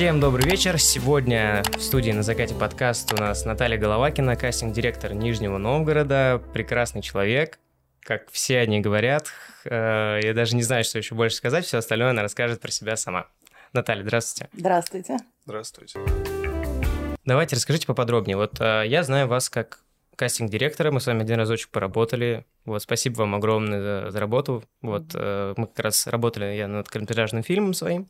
Всем добрый вечер. Сегодня в студии на закате подкаст у нас Наталья Головакина, кастинг-директор Нижнего Новгорода. Прекрасный человек, как все они говорят. Э, я даже не знаю, что еще больше сказать. Все остальное она расскажет про себя сама. Наталья, здравствуйте. Здравствуйте. Здравствуйте. Давайте расскажите поподробнее. Вот э, я знаю вас как кастинг-директора, мы с вами один разочек поработали. Вот, спасибо вам огромное за, за работу. Вот, э, мы как раз работали я над короткометражным фильмом своим,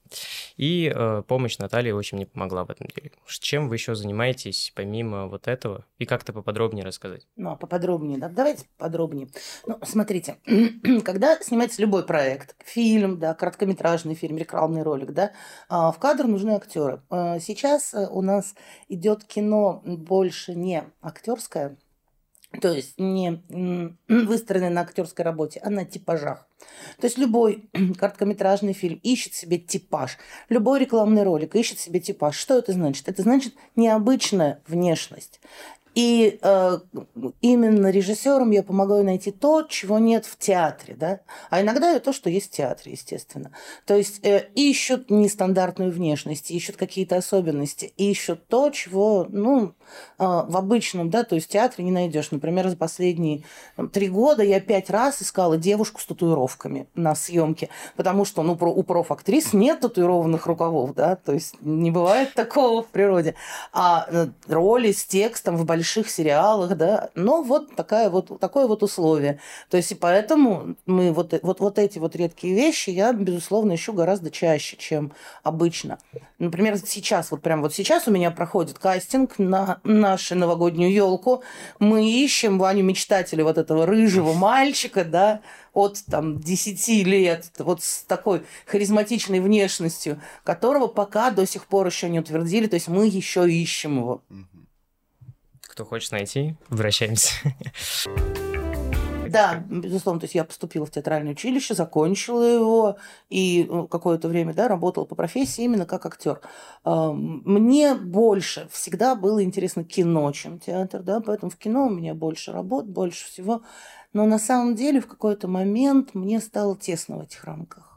и э, помощь Натальи очень мне помогла в этом деле. Чем вы еще занимаетесь помимо вот этого? И как-то поподробнее рассказать? Ну, поподробнее, да? Давайте поподробнее. Ну, смотрите, когда снимается любой проект, фильм, да, короткометражный фильм, рекламный ролик, да, э, в кадр нужны актеры. Э, сейчас э, у нас идет кино больше не актерское, то есть не выстроены на актерской работе, а на типажах. То есть любой короткометражный фильм ищет себе типаж, любой рекламный ролик ищет себе типаж. Что это значит? Это значит необычная внешность. И э, именно режиссерам я помогаю найти то, чего нет в театре, да, а иногда и то, что есть в театре, естественно. То есть э, ищут нестандартную внешность, ищут какие-то особенности, ищут то, чего, ну, э, в обычном, да, то есть в театре не найдешь. Например, за последние три года я пять раз искала девушку с татуировками на съемке, потому что, ну, у профактрис нет татуированных рукавов, да, то есть не бывает такого в природе. А э, роли с текстом в большом больших сериалах, да, но вот, такая вот такое вот условие. То есть и поэтому мы вот, вот, вот эти вот редкие вещи я, безусловно, ищу гораздо чаще, чем обычно. Например, сейчас, вот прям вот сейчас у меня проходит кастинг на нашу новогоднюю елку. Мы ищем Ваню Мечтателя, вот этого рыжего мальчика, да, от там 10 лет, вот с такой харизматичной внешностью, которого пока до сих пор еще не утвердили, то есть мы еще ищем его. Кто хочет найти, обращаемся. Да, безусловно, то есть я поступила в театральное училище, закончила его и ну, какое-то время да, работала по профессии именно как актер. Мне больше всегда было интересно кино, чем театр, да, поэтому в кино у меня больше работ, больше всего. Но на самом деле в какой-то момент мне стало тесно в этих рамках.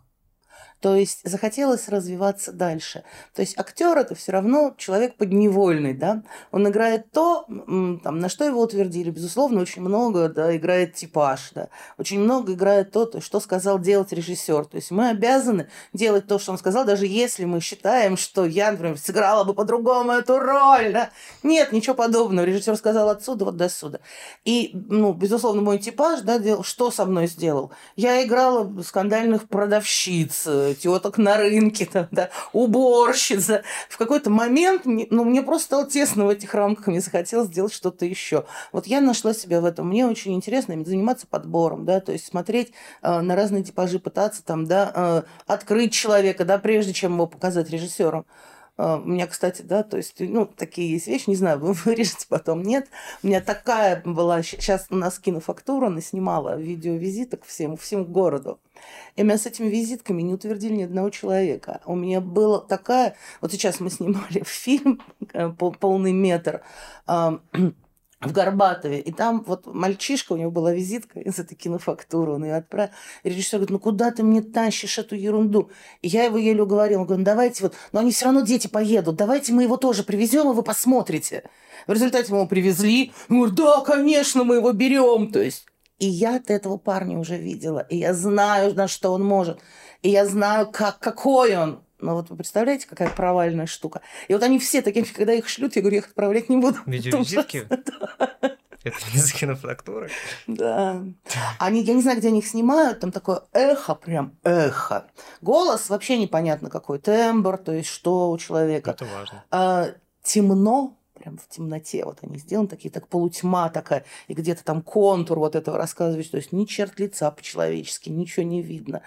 То есть захотелось развиваться дальше. То есть актер это все равно человек подневольный, да. Он играет то, там, на что его утвердили. Безусловно, очень много да, играет типаж, да. Очень много играет то, то, что сказал делать режиссер. То есть мы обязаны делать то, что он сказал, даже если мы считаем, что я, например, сыграла бы по-другому эту роль. Да? Нет, ничего подобного. Режиссер сказал отсюда, вот до сюда. И, ну, безусловно, мой типаж, да, делал, что со мной сделал? Я играла скандальных продавщиц, теток на рынке, там, да, уборщица. В какой-то момент ну, мне просто стало тесно в этих рамках, мне захотелось сделать что-то еще. Вот я нашла себя в этом. Мне очень интересно заниматься подбором, да, то есть смотреть э, на разные типажи, пытаться там, да, э, открыть человека, да, прежде чем его показать режиссером. А, у меня, кстати, да, то есть, ну, такие есть вещи, не знаю, вы вырежете потом, нет. У меня такая была, сейчас у нас кинофактура, она снимала видеовизиток всем, всему городу. И меня с этими визитками не утвердили ни одного человека. У меня была такая... Вот сейчас мы снимали фильм э, «Полный метр», в Горбатове. И там вот мальчишка, у него была визитка из этой кинофактуры, он ее отправил. И режиссер говорит, ну куда ты мне тащишь эту ерунду? И я его еле уговорила. Он говорит, ну давайте вот, но они все равно дети поедут, давайте мы его тоже привезем, и вы посмотрите. В результате мы его привезли. Он говорит, да, конечно, мы его берем. То есть и я от этого парня уже видела, и я знаю, на что он может, и я знаю, как, какой он. Но вот вы представляете, какая провальная штука. И вот они все такие, когда их шлют, я говорю, я их отправлять не буду. Видеовизитки? Это за кинофактуры? Да. Они, я не знаю, где они их снимают, там такое эхо, прям эхо. Голос вообще непонятно какой, тембр, то есть что у человека. Это важно. А, темно, прям в темноте вот они сделаны, такие, так полутьма такая, и где-то там контур вот этого рассказываешь, то есть ни черт лица по-человечески, ничего не видно.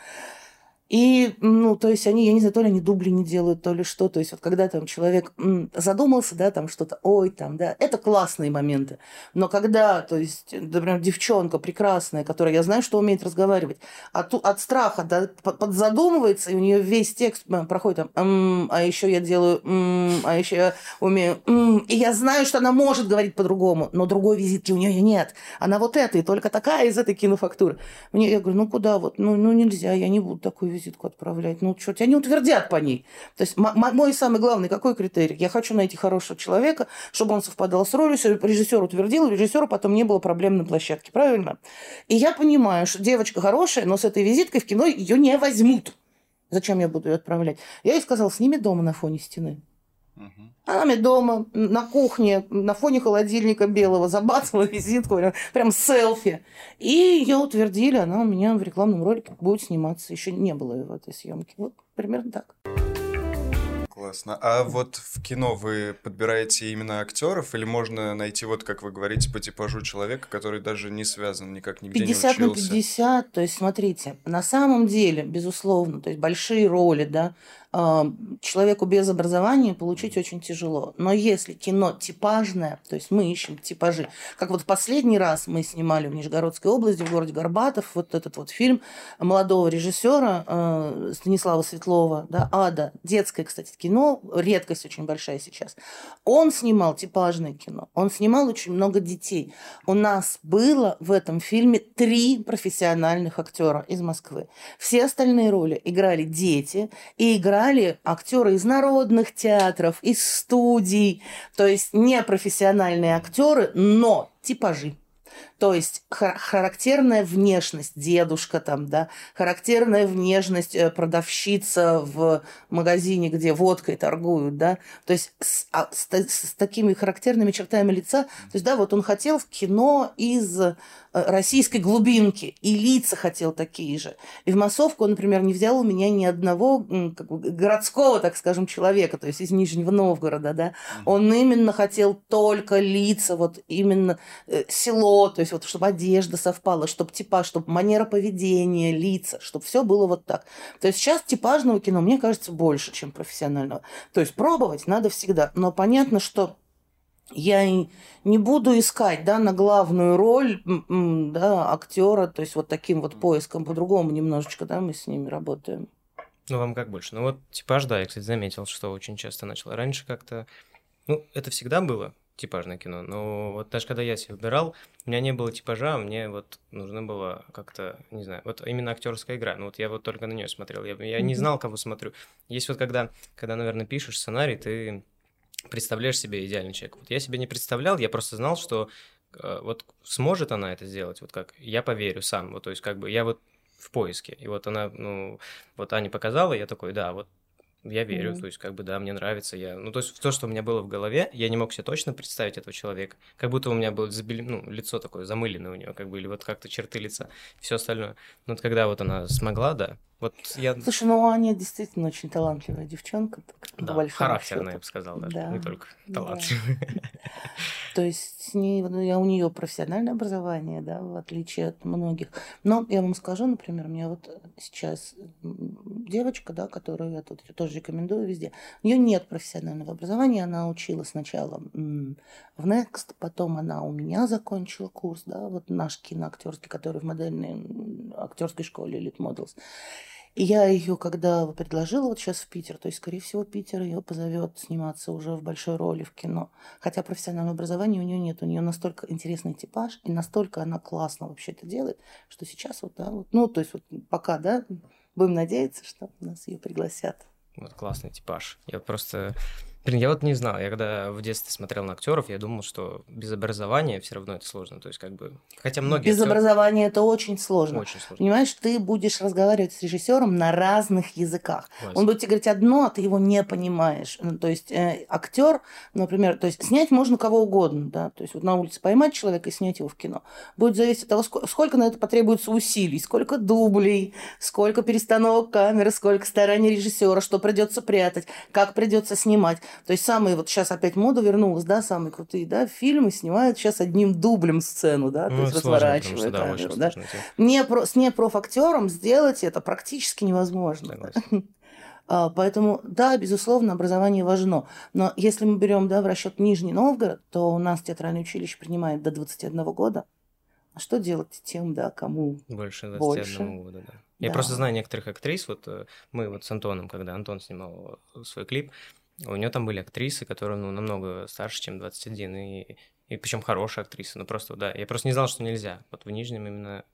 И, ну, то есть они, я не знаю, то ли они дубли не делают, то ли что. То есть вот когда там человек задумался, да, там что-то, ой, там, да, это классные моменты. Но когда, то есть, например, девчонка прекрасная, которая, я знаю, что умеет разговаривать, от, от страха, да, подзадумывается, и у нее весь текст проходит там, а еще я делаю, а еще я умею, и я знаю, что она может говорить по-другому, но другой визитки у нее нет. Она вот эта, и только такая из этой кинофактуры. Мне, я говорю, ну куда вот, ну, ну нельзя, я не буду такой визитку отправлять? Ну, что, тебя не утвердят по ней. То есть мой самый главный какой критерий? Я хочу найти хорошего человека, чтобы он совпадал с ролью, режиссер утвердил, режиссеру потом не было проблем на площадке, правильно? И я понимаю, что девочка хорошая, но с этой визиткой в кино ее не возьмут. Зачем я буду ее отправлять? Я ей сказала, сними дома на фоне стены. Угу. Она мне дома, на кухне, на фоне холодильника белого, забацала визитку, прям селфи. И ее утвердили, она у меня в рекламном ролике будет сниматься. Еще не было в этой съемке. Вот примерно так. Классно. А вот в кино вы подбираете именно актеров или можно найти, вот как вы говорите, по типажу человека, который даже не связан никак нигде 50 не учился? 50 на 50, то есть смотрите, на самом деле, безусловно, то есть большие роли, да, человеку без образования получить очень тяжело. Но если кино типажное, то есть мы ищем типажи, как вот последний раз мы снимали в Нижегородской области, в городе Горбатов, вот этот вот фильм молодого режиссера э, Станислава Светлова, да, «Ада», детское, кстати, кино, редкость очень большая сейчас. Он снимал типажное кино, он снимал очень много детей. У нас было в этом фильме три профессиональных актера из Москвы. Все остальные роли играли дети и играли играли актеры из народных театров, из студий, то есть не профессиональные актеры, но типажи. То есть характерная внешность дедушка там, да, характерная внешность э, продавщица в магазине, где водкой торгуют, да, то есть с, а, с, с такими характерными чертами лица, то есть, да, вот он хотел в кино из э, российской глубинки, и лица хотел такие же. И в массовку он, например, не взял у меня ни одного как бы, городского, так скажем, человека, то есть из Нижнего Новгорода, да, он именно хотел только лица, вот именно э, село, то есть вот чтобы одежда совпала, чтобы типаж, чтобы манера поведения, лица, чтобы все было вот так. То есть сейчас типажного кино, мне кажется, больше, чем профессионального. То есть пробовать надо всегда. Но понятно, что я не буду искать да, на главную роль да, актера, то есть вот таким вот поиском по-другому немножечко, да, мы с ними работаем. Ну, вам как больше? Ну, вот типаж, да, я, кстати, заметил, что очень часто начал. Раньше как-то, ну, это всегда было, типажное кино. Но вот даже когда я себе выбирал, у меня не было типажа, а мне вот нужно было как-то, не знаю, вот именно актерская игра. Ну вот я вот только на нее смотрел. Я, я не знал, кого смотрю. Есть вот когда, когда, наверное, пишешь сценарий, ты представляешь себе идеальный человек. Вот я себе не представлял, я просто знал, что э, вот сможет она это сделать, вот как я поверю сам. Вот, то есть как бы я вот в поиске. И вот она, ну, вот Аня показала, я такой, да, вот я верю, mm-hmm. то есть, как бы, да, мне нравится. Я... Ну, то есть, то, что у меня было в голове, я не мог себе точно представить этого человека. Как будто у меня было забели... ну, лицо такое замыленное у нее, как бы, или вот как-то черты лица, все остальное. Но вот когда вот она смогла, да, вот я... Слушай, ну Аня действительно очень талантливая девчонка. Да, характерная, я бы сказал, даже, да. не только талантливая. Да. То есть не, ну, я, у нее профессиональное образование, да, в отличие от многих. Но я вам скажу, например, мне вот сейчас девочка, да, которую я тут тоже рекомендую везде, у нее нет профессионального образования, она училась сначала в Next, потом она у меня закончила курс, да, вот наш киноактерский, который в модельной актерской школе Elite Models. И я ее, когда предложила вот сейчас в Питер, то есть, скорее всего, Питер ее позовет сниматься уже в большой роли в кино. Хотя профессионального образования у нее нет. У нее настолько интересный типаж, и настолько она классно вообще это делает, что сейчас вот, да, вот, ну, то есть вот пока, да, будем надеяться, что нас ее пригласят. Вот классный типаж. Я просто Блин, я вот не знал. Я когда в детстве смотрел на актеров, я думал, что без образования все равно это сложно. То есть, как бы. Хотя многие. Без актеры... образования это очень сложно. Очень сложно. Понимаешь, ты будешь разговаривать с режиссером на разных языках. Класс. Он будет тебе говорить одно, а ты его не понимаешь. Ну, то есть, э, актер, например, то есть снять можно кого угодно, да. То есть, вот на улице поймать человека и снять его в кино. Будет зависеть от того, сколько, сколько на это потребуется усилий, сколько дублей, сколько перестановок камеры, сколько стараний режиссера, что придется прятать, как придется снимать. То есть самые, вот сейчас опять мода вернулась, да, самые крутые, да, фильмы снимают сейчас одним дублем сцену, да, ну, то есть разворачивая что, камеру, да. Не, про, с непрофактером сделать это практически невозможно. А, поэтому, да, безусловно, образование важно. Но если мы берем да, в расчет Нижний Новгород, то у нас театральное училище принимает до 21 года. А что делать тем, да, кому больше 21 больше? года, да. Я да. просто знаю некоторых актрис, вот э, мы вот с Антоном, когда Антон снимал свой клип, у нее там были актрисы, которые, ну, намного старше, чем 21, и, и причем хорошие актрисы, ну, просто, да, я просто не знал, что нельзя. Вот в Нижнем именно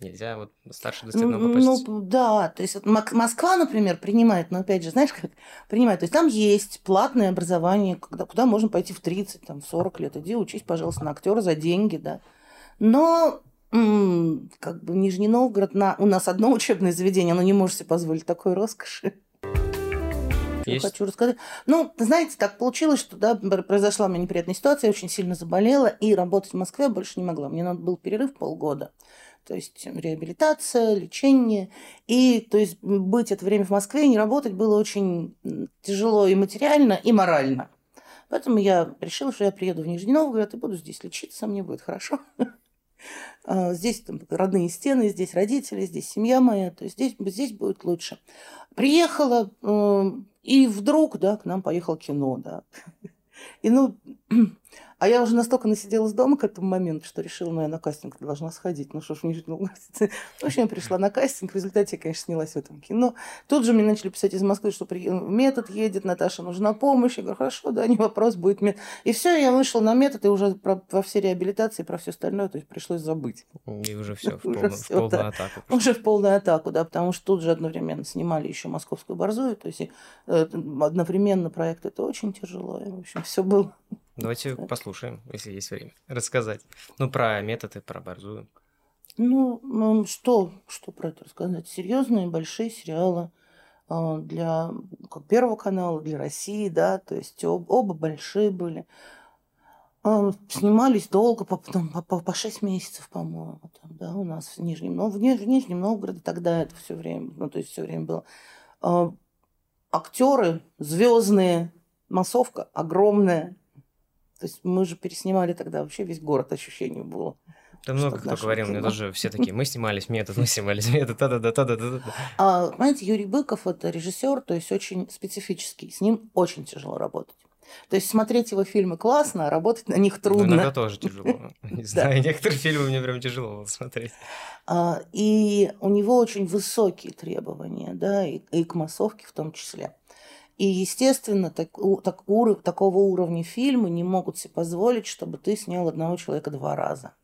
Нельзя вот старше 21 попасть? Ну, да, то есть вот Москва, например, принимает, но опять же, знаешь, как принимает, то есть там есть платное образование, когда, куда можно пойти в 30, там, в 40 лет, иди учись, пожалуйста, на актера за деньги, да. Но как бы Нижний Новгород, на, у нас одно учебное заведение, оно не может себе позволить такой роскоши. Есть. хочу рассказать. Ну, знаете, так получилось, что да, произошла у меня неприятная ситуация, я очень сильно заболела, и работать в Москве больше не могла. Мне надо был перерыв полгода. То есть реабилитация, лечение. И то есть быть это время в Москве и не работать было очень тяжело и материально, и морально. Поэтому я решила, что я приеду в Нижний Новгород и буду здесь лечиться, мне будет хорошо. А, здесь там, родные стены, здесь родители, здесь семья моя, то есть здесь, здесь будет лучше. Приехала, э, и вдруг, да, к нам поехало кино, да. И ну, а я уже настолько насиделась дома к этому моменту, что решила, ну, я на кастинг должна сходить. Ну, что ж, в Нижний Новгород. В общем, я пришла на кастинг. В результате я, конечно, снялась в этом кино. Тут же мне начали писать из Москвы, что метод едет, Наташа, нужна помощь. Я говорю, хорошо, да, не вопрос, будет метод. И все, я вышла на метод, и уже про, во все реабилитации, про все остальное, то есть пришлось забыть. И уже все в, полную, в полную атаку. Уже в полную атаку, да, потому что тут же одновременно снимали еще московскую борзую, то есть э, одновременно проект это очень тяжело. И, в общем, все было Давайте послушаем, если есть время, рассказать. Ну, про методы, про борзую. Ну, что, что про это рассказать? Серьезные большие сериалы а, для как Первого канала, для России, да, то есть об, оба большие были. А, снимались долго, по, потом, по, по, по 6 месяцев, по-моему, там, да, у нас в Нижнем, ну, в, в Нижнем Новгороде тогда это все время, ну, то есть все время было. А, актеры звездные, массовка огромная, то есть мы же переснимали тогда вообще весь город, ощущение было. Да много кто говорил, мне тоже все такие, мы снимались метод, мы снимались метод, да да да да да да А, знаете, Юрий Быков это режиссер, то есть очень специфический, с ним очень тяжело работать. То есть смотреть его фильмы классно, а работать на них трудно. Ну, иногда тоже тяжело. Не знаю, некоторые фильмы мне прям тяжело было смотреть. А, и у него очень высокие требования, да, и к массовке в том числе. И, естественно, так, так, уров, такого уровня фильмы не могут себе позволить, чтобы ты снял одного человека два раза.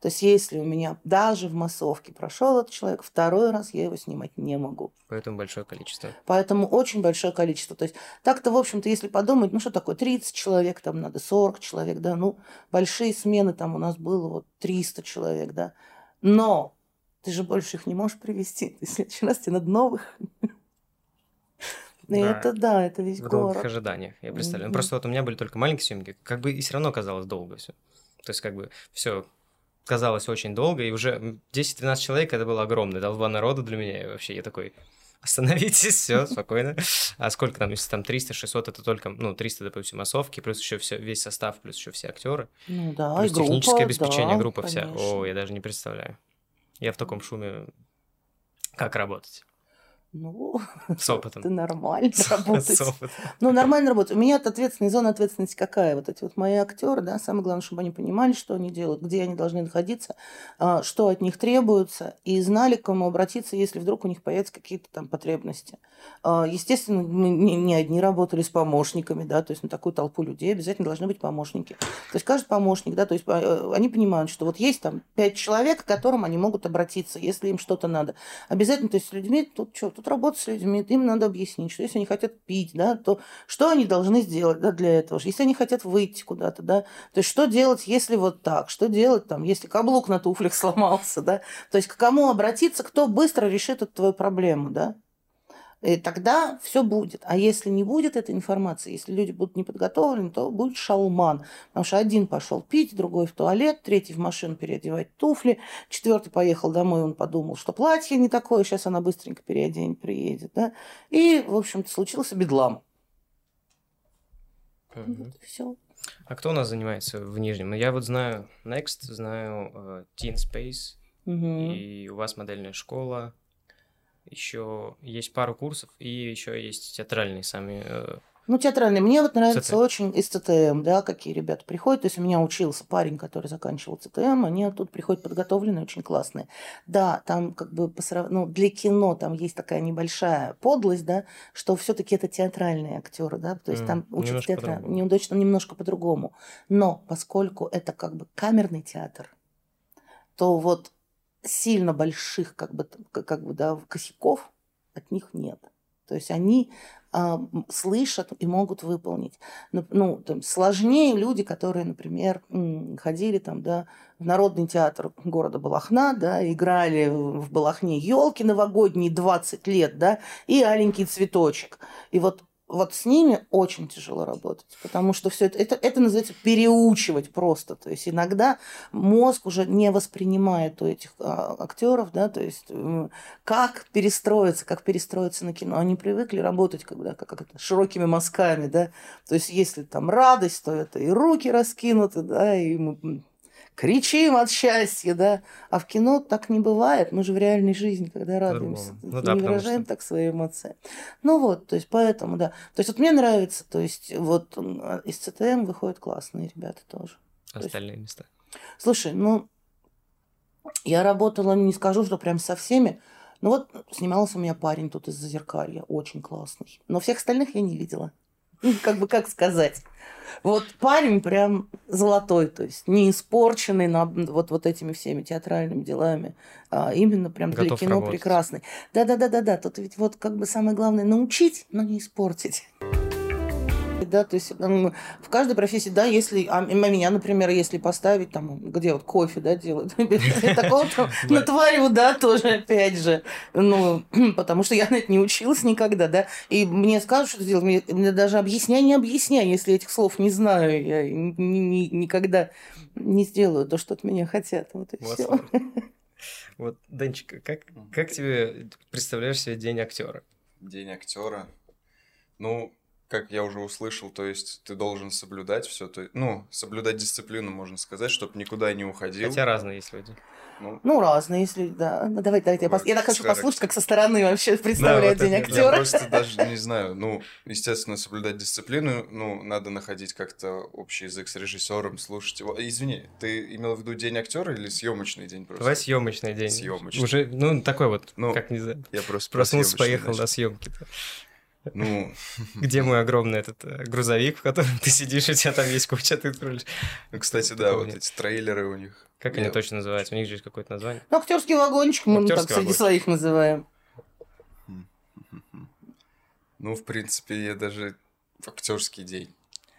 То есть, если у меня даже в массовке прошел этот человек, второй раз я его снимать не могу. Поэтому большое количество. Поэтому очень большое количество. То есть, так-то, в общем-то, если подумать, ну что такое, 30 человек там надо, 40 человек, да, ну, большие смены там у нас было вот 300 человек, да. Но ты же больше их не можешь привести. Есть, в следующий раз тебе надо новых. Да. Это да, это весь в город. В ожиданиях, я представляю. Mm-hmm. Просто вот у меня были только маленькие съемки, как бы и все равно казалось долго все. То есть как бы все казалось очень долго, и уже 10-12 человек это было огромное, толпа народу для меня, и вообще я такой, остановитесь, все, спокойно. А сколько там, если там 300, 600, это только, ну, 300, допустим, массовки, плюс еще все, весь состав, плюс еще все актеры. Ну да, плюс и техническое группа, обеспечение, да, группа конечно. вся. О, я даже не представляю. Я в таком шуме как работать? Ну, с опытом. Это нормально работать. Ну, нормально работать. У меня ответственная зона ответственности какая? Вот эти вот мои актеры, да, самое главное, чтобы они понимали, что они делают, где они должны находиться, а, что от них требуется, и знали, к кому обратиться, если вдруг у них появятся какие-то там потребности. А, естественно, мы не одни работали с помощниками, да, то есть на такую толпу людей обязательно должны быть помощники. То есть каждый помощник, да, то есть а, они понимают, что вот есть там пять человек, к которым они могут обратиться, если им что-то надо. Обязательно, то есть с людьми тут что, тут работать с людьми, им надо объяснить, что если они хотят пить, да, то что они должны сделать да, для этого? Если они хотят выйти куда-то, да, то есть что делать, если вот так? Что делать там, если каблук на туфлях сломался, да? То есть к кому обратиться, кто быстро решит эту твою проблему, да? И тогда все будет. А если не будет этой информации, если люди будут не подготовлены, то будет шалман. Потому что один пошел пить, другой в туалет, третий в машину переодевать туфли, четвертый поехал домой, он подумал, что платье не такое, сейчас она быстренько переоденет, приедет. Да? И, в общем-то, случился бедлам. Угу. Вот все. А кто у нас занимается в Нижнем? Ну, я вот знаю Next, знаю uh, Teen Space, Угу. и у вас модельная школа, еще есть пару курсов, и еще есть театральные сами. э, Ну, театральный. Мне вот нравится ЦТ. очень из ЦТМ, да, какие ребята приходят. То есть у меня учился парень, который заканчивал ЦТМ, они оттуда приходят подготовленные, очень классные. Да, там как бы по срав- ну, для кино там есть такая небольшая подлость, да, что все-таки это театральные актеры, да, то есть М, там учат театра неудачно немножко по-другому. Но поскольку это как бы камерный театр, то вот сильно больших, как бы, как бы, да, косяков от них нет. То есть они а, слышат и могут выполнить. Ну, ну, там, сложнее люди, которые, например, ходили там, да, в Народный театр города Балахна, да, играли в Балахне елки новогодние 20 лет, да, и аленький цветочек. И вот вот с ними очень тяжело работать, потому что все это, это, это называется переучивать просто. То есть иногда мозг уже не воспринимает у этих а, актеров, да, то есть как перестроиться, как перестроиться на кино. Они привыкли работать когда, как, как это, широкими мазками, да. То есть если там радость, то это и руки раскинуты, да, и кричим от счастья, да. А в кино так не бывает. Мы же в реальной жизни, когда радуемся, ну, да, не выражаем что... так свои эмоции. Ну вот, то есть поэтому, да. То есть вот мне нравится, то есть вот из ЦТМ выходят классные ребята тоже. Остальные есть... места. Слушай, ну, я работала, не скажу, что прям со всеми, ну вот снимался у меня парень тут из Зазеркалья, очень классный. Но всех остальных я не видела. Как бы, как сказать. Вот парень прям золотой, то есть не испорченный на вот, вот этими всеми театральными делами, а именно прям Готов для кино работать. прекрасный. Да-да-да-да-да, тут ведь вот как бы самое главное научить, но не испортить да, то есть в каждой профессии, да, если, а меня, например, если поставить там, где вот кофе, да, делают, такого там натворю, да, тоже, опять же, ну, потому что я на это не училась никогда, да, и мне скажут, что делать, мне даже объясняй, не объясняй, если этих слов не знаю, я никогда не сделаю то, что от меня хотят, вот и все. Вот, Данчик, как, как тебе представляешь себе день актера? День актера. Ну, как я уже услышал, то есть ты должен соблюдать все, то, ну, соблюдать дисциплину, можно сказать, чтобы никуда не уходил. Хотя разные есть люди. Ну, ну разные, если да. Ну, давай, давай, я, пос... я так хочу послушать, как со стороны вообще представляет да, вот день актера. Я просто даже не знаю. Ну, естественно, соблюдать дисциплину, ну, надо находить как-то общий язык с режиссером, слушать его. Извини, ты имел в виду день актера или съемочный день просто? Давай съемочный день. Съемочный. Уже, ну, такой вот, ну, как не знаю. Я просто проснулся, поехал на съемки. Ну... Где мой огромный этот э, грузовик, в котором ты сидишь, и у тебя там есть куча, ты. Ну, кстати, да, вот эти трейлеры у них. Как они точно называются? У них же есть какое-то название. Ну, актерский вагончик, мы так среди своих называем. Ну, в принципе, я даже актерский день.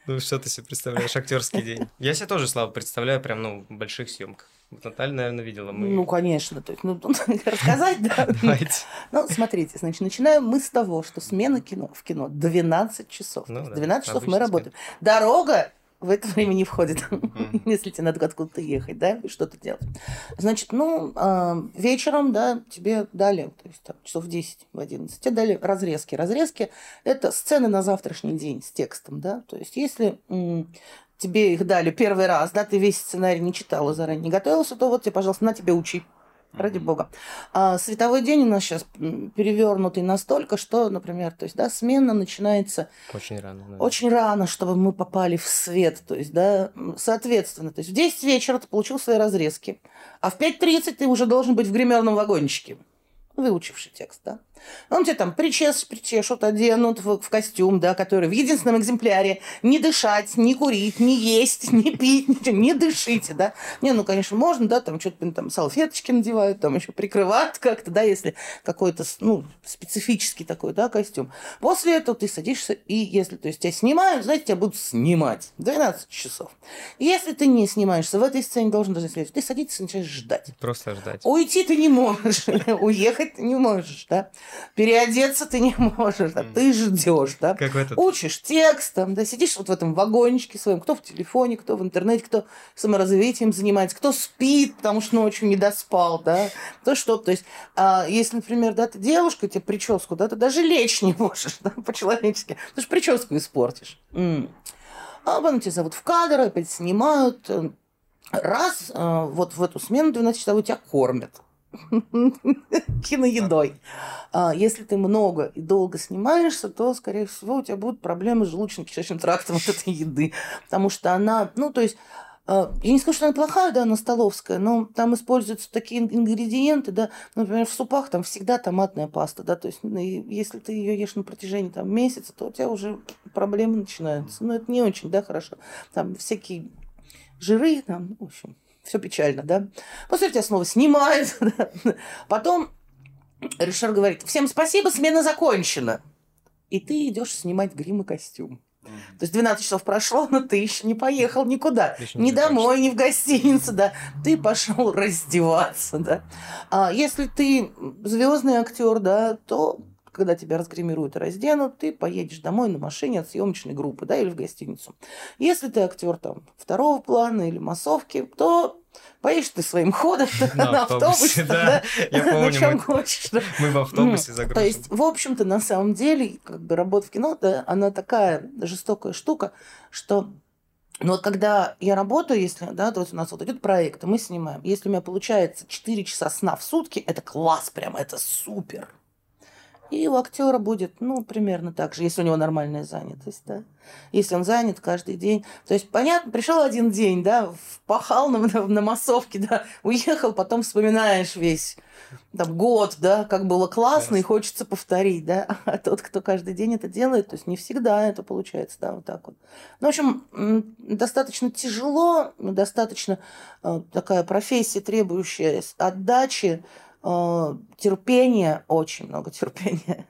Ну, что ты себе представляешь, актерский день? Я себе тоже, Слава, представляю прям, ну, в больших съемках. Наталья, наверное, видела. Мы... Ну, конечно. То есть, ну, рассказать, да. Давайте. Ну, смотрите, значит, начинаем мы с того, что смена кино в кино 12 часов. Ну, да, 12 часов мы работаем. Дорога в это время не входит, если тебе надо откуда-то ехать, да, и что-то делать. Значит, ну, э, вечером, да, тебе дали, то есть там, часов в 10, в 11, тебе дали разрезки. Разрезки – это сцены на завтрашний день с текстом, да, то есть если тебе их дали первый раз, да, ты весь сценарий не читала заранее, не готовился, то вот тебе, пожалуйста, на тебе учи. Ради бога. А световой день у нас сейчас перевернутый настолько, что, например, то есть, да, смена начинается очень рано. Да. Очень рано, чтобы мы попали в свет. То есть, да, соответственно, то есть в 10 вечера ты получил свои разрезки, а в 5.30 ты уже должен быть в гримерном вагончике выучивший текст, да. Он тебе там причес, причешут, оденут в, в костюм, да, который в единственном экземпляре не дышать, не курить, не есть, не пить, ничего, не дышите, да. Не, ну, конечно, можно, да, там что-то там салфеточки надевают, там еще прикрывают как-то, да, если какой-то, ну, специфический такой, да, костюм. После этого ты садишься, и если, то есть, тебя снимают, знаете, тебя будут снимать 12 часов. Если ты не снимаешься, в этой сцене должен даже следовать, ты садишься и начинаешь ждать. Просто ждать. Уйти ты не можешь, уехать ты не можешь, да. Переодеться ты не можешь, да, ты ждешь, да. Как этот... Учишь текстом, да, сидишь вот в этом вагончике своем, кто в телефоне, кто в интернете, кто саморазвитием занимается, кто спит, потому что ночью не доспал, да, то что, то есть, а, если, например, да, ты девушка, тебе прическу, да, ты даже лечь не можешь, да, по-человечески, ты же прическу испортишь. М-м. А потом тебя зовут в кадр, опять снимают, раз а, вот в эту смену 12 часов тебя кормят. киноедой. А если ты много и долго снимаешься, то, скорее всего, у тебя будут проблемы с желудочно-кишечным трактом от этой еды. Потому что она, ну, то есть, а, я не скажу, что она плохая, да, она столовская, но там используются такие ингредиенты, да, например, в супах там всегда томатная паста, да, то есть ну, если ты ее ешь на протяжении там месяца, то у тебя уже проблемы начинаются. Ну, это не очень, да, хорошо. Там всякие жиры, там, в общем, все печально, да. После тебя снова снимают. Потом Ришар говорит, всем спасибо, смена закончена. И ты идешь снимать грим и костюм. То есть 12 часов прошло, но ты еще не поехал никуда. Еще ни домой, точно. ни в гостиницу, да. Ты пошел раздеваться, да. А если ты звездный актер, да, то когда тебя разгримируют и разденут, ты поедешь домой на машине от съемочной группы, да, или в гостиницу. Если ты актер там второго плана или массовки, то Поедешь ты своим ходом на, на автобусе, да, я помню, на чем мы, хочешь. Да. Мы в автобусе загрузим. То есть, в общем-то, на самом деле, как бы работа в кино, да, она такая жестокая штука, что ну вот когда я работаю, если, да, то есть у нас вот идет проект, и мы снимаем, если у меня получается 4 часа сна в сутки, это класс прям, это супер. И у актера будет, ну, примерно так же, если у него нормальная занятость, да. Если он занят каждый день. То есть, понятно, пришел один день, да, впахал на, на, массовке, да, уехал, потом вспоминаешь весь там, год, да, как было классно, yes. и хочется повторить, да. А тот, кто каждый день это делает, то есть не всегда это получается, да, вот так вот. Ну, в общем, достаточно тяжело, достаточно э, такая профессия, требующая отдачи, терпения, очень много терпения.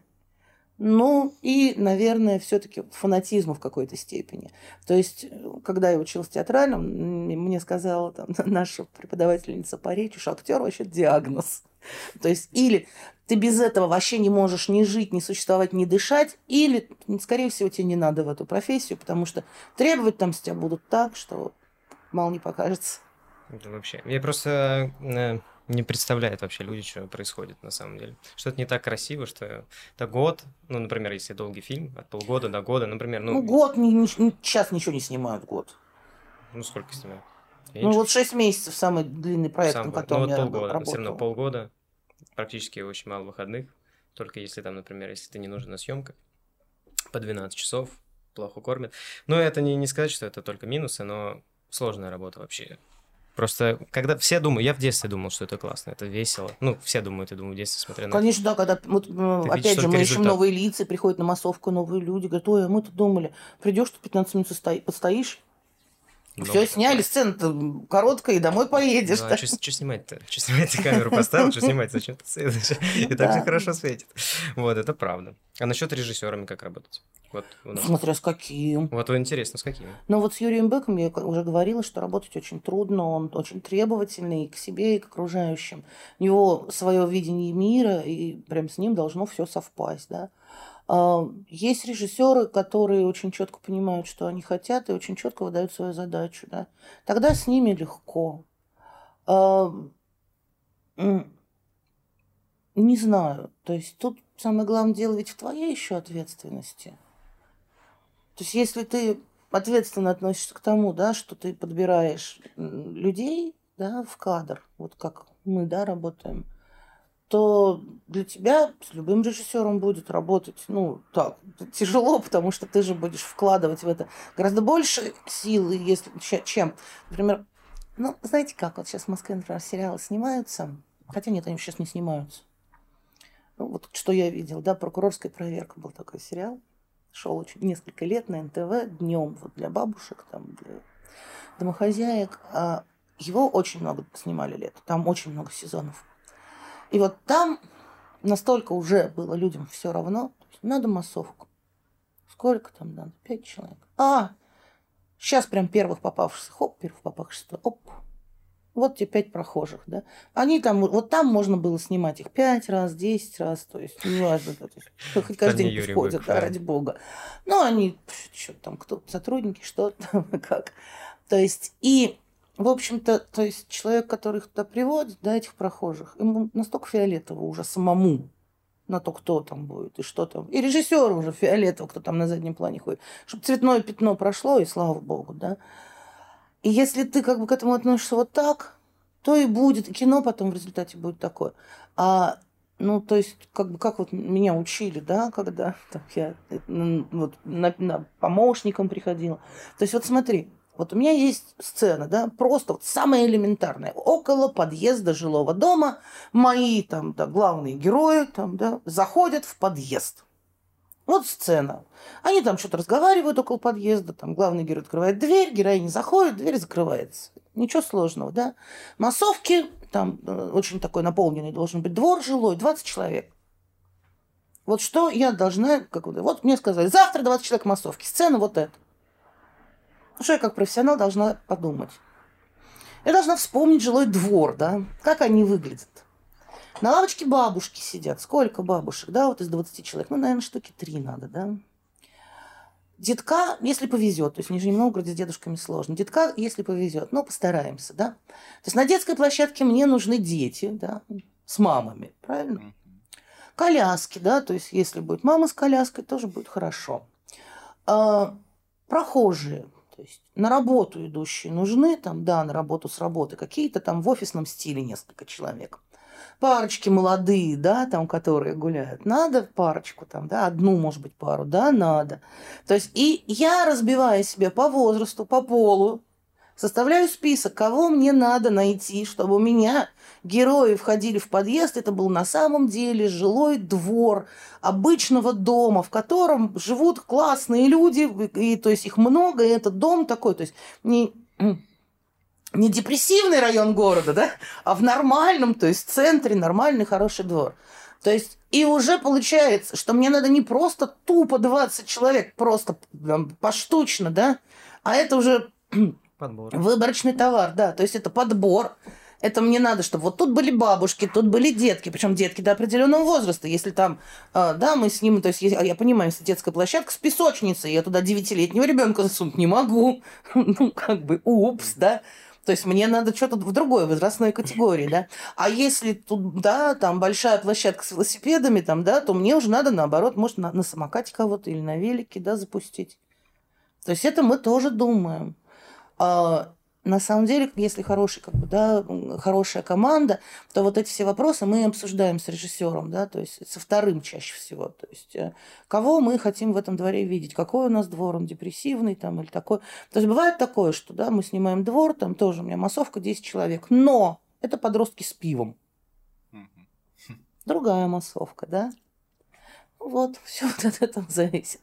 Ну и, наверное, все-таки фанатизма в какой-то степени. То есть, когда я училась театральным, мне сказала там, наша преподавательница по речи, что актер вообще диагноз. То есть, или ты без этого вообще не можешь ни жить, ни существовать, ни дышать, или, скорее всего, тебе не надо в эту профессию, потому что требовать там с тебя будут так, что мало не покажется. Это вообще... Я просто э, не представляют вообще люди, что происходит на самом деле. Что это не так красиво, что это год, ну, например, если долгий фильм, от полгода до года, например, ну... Ну, год, не, не, сейчас ничего не снимают год. Ну, сколько снимают? Я ну, вот 6 месяцев самый длинный проект, Сам, на котором ну, вот я полгода, работал. все равно полгода, практически очень мало выходных, только если там, например, если ты не нужен на съемках, по 12 часов, плохо кормят. Но это не, не сказать, что это только минусы, но сложная работа вообще. Просто когда все думают, я в детстве думал, что это классно, это весело. Ну, все думают, я думаю, в детстве смотря на Конечно, да, когда, вот, ну, опять же, мы ищем новые лица, приходят на массовку новые люди, говорят, ой, а мы тут думали, придешь, ты 15 минут стои, все, сняли, сцена короткая, и домой поедешь. Да, что снимать-то? Что снимать камеру поставил, что снимать, зачем ты светишь? И так же хорошо светит. Вот, это правда. А насчет режиссерами как работать? Вот Смотря с каким. Вот интересно, с каким. Ну вот с Юрием Беком я уже говорила, что работать очень трудно, он очень требовательный и к себе, и к окружающим. У него свое видение мира, и прям с ним должно все совпасть, да. А, есть режиссеры, которые очень четко понимают, что они хотят, и очень четко выдают свою задачу. Да? Тогда с ними легко. А, не знаю. То есть тут самое главное дело ведь в твоей еще ответственности. То есть если ты ответственно относишься к тому, да, что ты подбираешь людей да, в кадр, вот как мы да, работаем – то для тебя с любым режиссером будет работать, ну, так, тяжело, потому что ты же будешь вкладывать в это гораздо больше силы, если, чем, например, ну, знаете как, вот сейчас в Москве, например, сериалы снимаются, хотя нет, они сейчас не снимаются. Ну, вот что я видел, да, прокурорская проверка был такой сериал, шел очень несколько лет на НТВ днем вот для бабушек, там, для домохозяек. А его очень много снимали лет, там очень много сезонов. И вот там настолько уже было людям все равно, надо массовку. Сколько там надо? Пять человек. А, сейчас прям первых попавшихся, хоп, первых попавшихся, оп. Вот те пять прохожих, да. Они там, вот там можно было снимать их пять раз, десять раз, то есть, неважно, да, то есть, хоть каждый день приходят, да, ради бога. Ну, они, что там, кто сотрудники, что там, как. То есть, и в общем-то, то есть человек, который их туда приводит, да, этих прохожих, ему настолько фиолетово уже самому на то, кто там будет и что там. И режиссер уже фиолетово, кто там на заднем плане ходит. Чтобы цветное пятно прошло, и слава богу, да. И если ты как бы к этому относишься вот так, то и будет. И кино потом в результате будет такое. А ну, то есть, как бы, как вот меня учили, да, когда там, я вот, на, на помощником приходила. То есть, вот смотри, вот у меня есть сцена, да, просто вот самая элементарная. Около подъезда жилого дома мои там, да, главные герои там, да, заходят в подъезд. Вот сцена. Они там что-то разговаривают около подъезда, там главный герой открывает дверь, героиня заходит, дверь закрывается. Ничего сложного, да? Массовки, там э, очень такой наполненный должен быть двор жилой, 20 человек. Вот что я должна, как вот, вот мне сказали, завтра 20 человек массовки, сцена вот эта. Что я как профессионал должна подумать? Я должна вспомнить жилой двор, да, как они выглядят. На лавочке бабушки сидят. Сколько бабушек, да, вот из 20 человек? Ну, наверное, штуки три надо, да. Детка, если повезет, то есть в Нижнем Новгороде с дедушками сложно. Детка, если повезет, ну, постараемся, да. То есть на детской площадке мне нужны дети, да, с мамами, правильно? Коляски, да, то есть если будет мама с коляской, тоже будет хорошо. А, прохожие, то есть на работу идущие нужны, там, да, на работу с работы, какие-то там в офисном стиле несколько человек парочки молодые, да, там, которые гуляют. Надо парочку там, да, одну, может быть, пару, да, надо. То есть и я разбиваю себе по возрасту, по полу, составляю список, кого мне надо найти, чтобы у меня герои входили в подъезд. Это был на самом деле жилой двор обычного дома, в котором живут классные люди, и то есть их много, и этот дом такой, то есть не не депрессивный район города, да, а в нормальном, то есть центре нормальный хороший двор. То есть и уже получается, что мне надо не просто тупо 20 человек, просто там, поштучно, да, а это уже подбор. выборочный товар, да, то есть это подбор. Это мне надо, чтобы вот тут были бабушки, тут были детки, причем детки до определенного возраста. Если там, э, да, мы с ним, то есть я, понимаю, если детская площадка с песочницей, я туда девятилетнего ребенка засунуть не могу. ну, как бы, упс, да. То есть мне надо что-то в другой возрастной категории, да. А если тут, да, там большая площадка с велосипедами, там, да, то мне уже надо, наоборот, может, на, на самокате кого-то или на велике, да, запустить. То есть это мы тоже думаем. А, на самом деле, если хороший, как бы, да, хорошая команда, то вот эти все вопросы мы обсуждаем с режиссером, да, то есть со вторым чаще всего. То есть э, кого мы хотим в этом дворе видеть, какой у нас двор, он депрессивный там или такой. То есть бывает такое, что да, мы снимаем двор, там тоже у меня массовка 10 человек, но это подростки с пивом. Другая массовка, да? Вот, все вот от этого зависит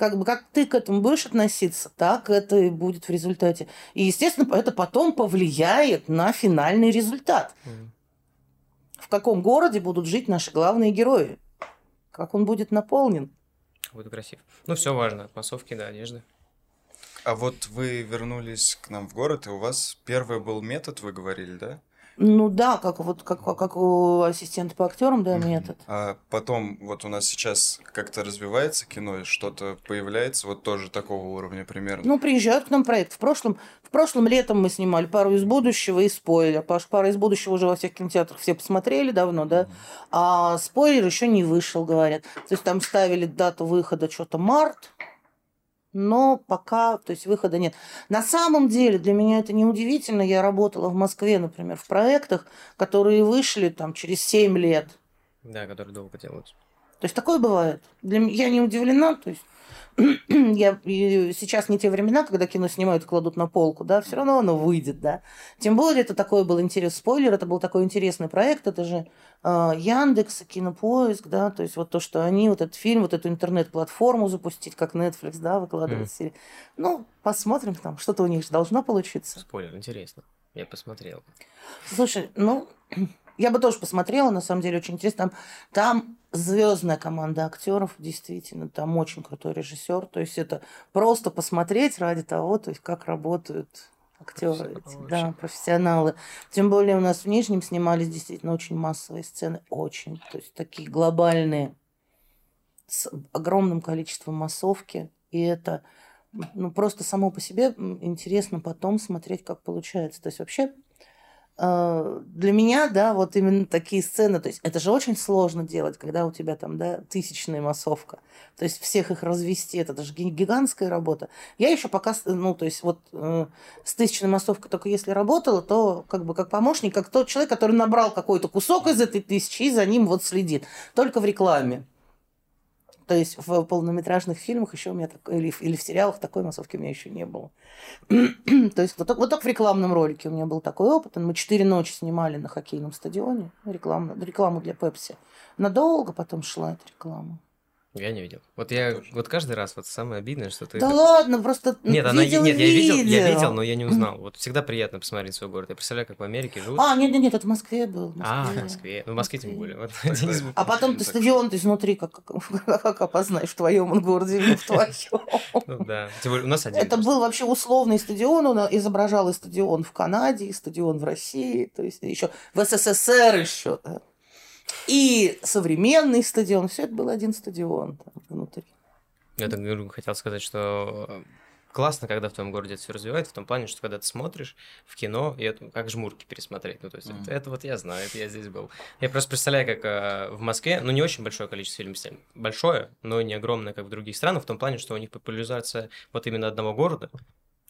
как бы как ты к этому будешь относиться, так это и будет в результате. И, естественно, это потом повлияет на финальный результат. Mm. В каком городе будут жить наши главные герои? Как он будет наполнен? Будет красив. Ну, все важно. От массовки до одежды. А вот вы вернулись к нам в город, и у вас первый был метод, вы говорили, да? Ну да, как вот как, как у ассистента по актерам, да, метод. А потом вот у нас сейчас как-то развивается кино, что-то появляется вот тоже такого уровня примерно. Ну, приезжают к нам проект. В прошлом, в прошлом летом мы снимали пару из будущего и спойлер. Пара из будущего уже во всех кинотеатрах все посмотрели давно, да. А спойлер еще не вышел, говорят. То есть там ставили дату выхода что-то март, но пока, то есть выхода нет. На самом деле для меня это не удивительно. Я работала в Москве, например, в проектах, которые вышли там через 7 лет. Да, которые долго делаются. То есть такое бывает. Для меня я не удивлена, то есть я, сейчас не те времена, когда кино снимают и кладут на полку, да, все равно оно выйдет, да. Тем более это такой был интерес, спойлер, это был такой интересный проект, это же э, Яндекс, Кинопоиск, да, то есть вот то, что они вот этот фильм, вот эту интернет-платформу запустить, как Netflix, да, выкладывать mm. серии. Ну, посмотрим там, что-то у них же должно получиться. Спойлер, интересно. Я посмотрел. Слушай, ну, я бы тоже посмотрела, на самом деле, очень интересно. Там, там звездная команда актеров, действительно, там очень крутой режиссер. То есть это просто посмотреть ради того, то есть как работают актеры, эти, да, профессионалы. Тем более у нас в Нижнем снимались действительно очень массовые сцены, очень, то есть такие глобальные, с огромным количеством массовки. И это ну, просто само по себе интересно потом смотреть, как получается. То есть вообще для меня, да, вот именно такие сцены, то есть это же очень сложно делать, когда у тебя там, да, тысячная массовка. То есть всех их развести, это даже гигантская работа. Я еще пока, ну, то есть вот э, с тысячной массовкой только если работала, то как бы как помощник, как тот человек, который набрал какой-то кусок из этой тысячи и за ним вот следит. Только в рекламе. То есть в полнометражных фильмах еще у меня так, или, или в сериалах такой массовки у меня еще не было. То есть вот, вот только в рекламном ролике у меня был такой опыт. Мы четыре ночи снимали на хоккейном стадионе рекламу, рекламу для Пепси. Надолго потом шла эта реклама. Я не видел. Вот я, Тоже. вот каждый раз, вот самое обидное, что ты... Да так- ладно, просто Нет, она, видел, нет, я видел, я видел. но я не узнал. Вот всегда приятно посмотреть свой город. Я представляю, как в Америке живут. А, нет, нет, нет, это в Москве был. в А, Москве. в Москве. Ну, в Москве тем более. Вот. А потом ты стадион, ты изнутри, как, как, как опознаешь, в твоем он городе или в твоем. Ну да. Тем более у нас один. Это был вообще условный стадион, он изображал и стадион в Канаде, и стадион в России, то есть еще в СССР еще, да. И современный стадион, все это был один стадион там внутри. Я так говорю, хотел сказать, что э, классно, когда в твоем городе это все развивается, в том плане, что когда ты смотришь в кино, и это как жмурки пересмотреть. Ну, то есть, Мгм. это, это вот я знаю, это я здесь был. Я просто представляю, как э, в Москве, ну, не очень большое количество фильмов сняли. Большое, но не огромное, как в других странах, в том плане, что у них популяризация вот именно одного города.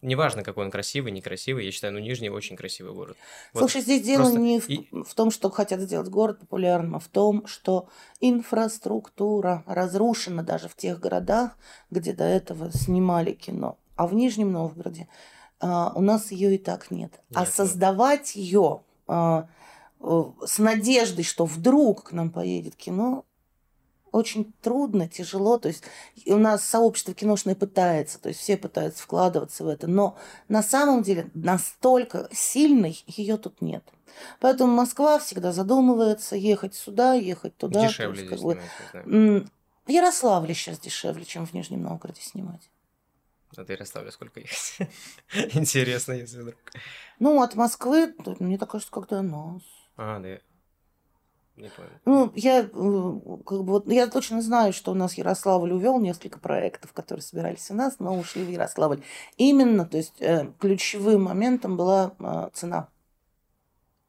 Неважно, какой он красивый, некрасивый, я считаю, ну, Нижний очень красивый город. Вот Слушай, здесь дело просто не в, и- в том, что хотят сделать город популярным, а в том, что инфраструктура разрушена даже в тех городах, где до этого снимали кино. А в Нижнем Новгороде а, у нас ее и так нет. а Нет, ну. создавать ее с надеждой, что вдруг к нам поедет кино, очень трудно, тяжело. То есть у нас сообщество киношное пытается, то есть все пытаются вкладываться в это, но на самом деле настолько сильной ее тут нет. Поэтому Москва всегда задумывается ехать сюда, ехать туда. Дешевле есть, как бы, В Ярославле сейчас дешевле, чем в Нижнем Новгороде снимать. А ты Ярославле сколько ехать? Интересно, если вдруг. Ну, от Москвы, мне так кажется, как до нас. А, да. Я Не понял. Ну, я, э, как бы, вот, я точно знаю, что у нас Ярославль увел несколько проектов, которые собирались у нас, но ушли в Ярославль. Именно, то есть э, ключевым моментом была э, цена.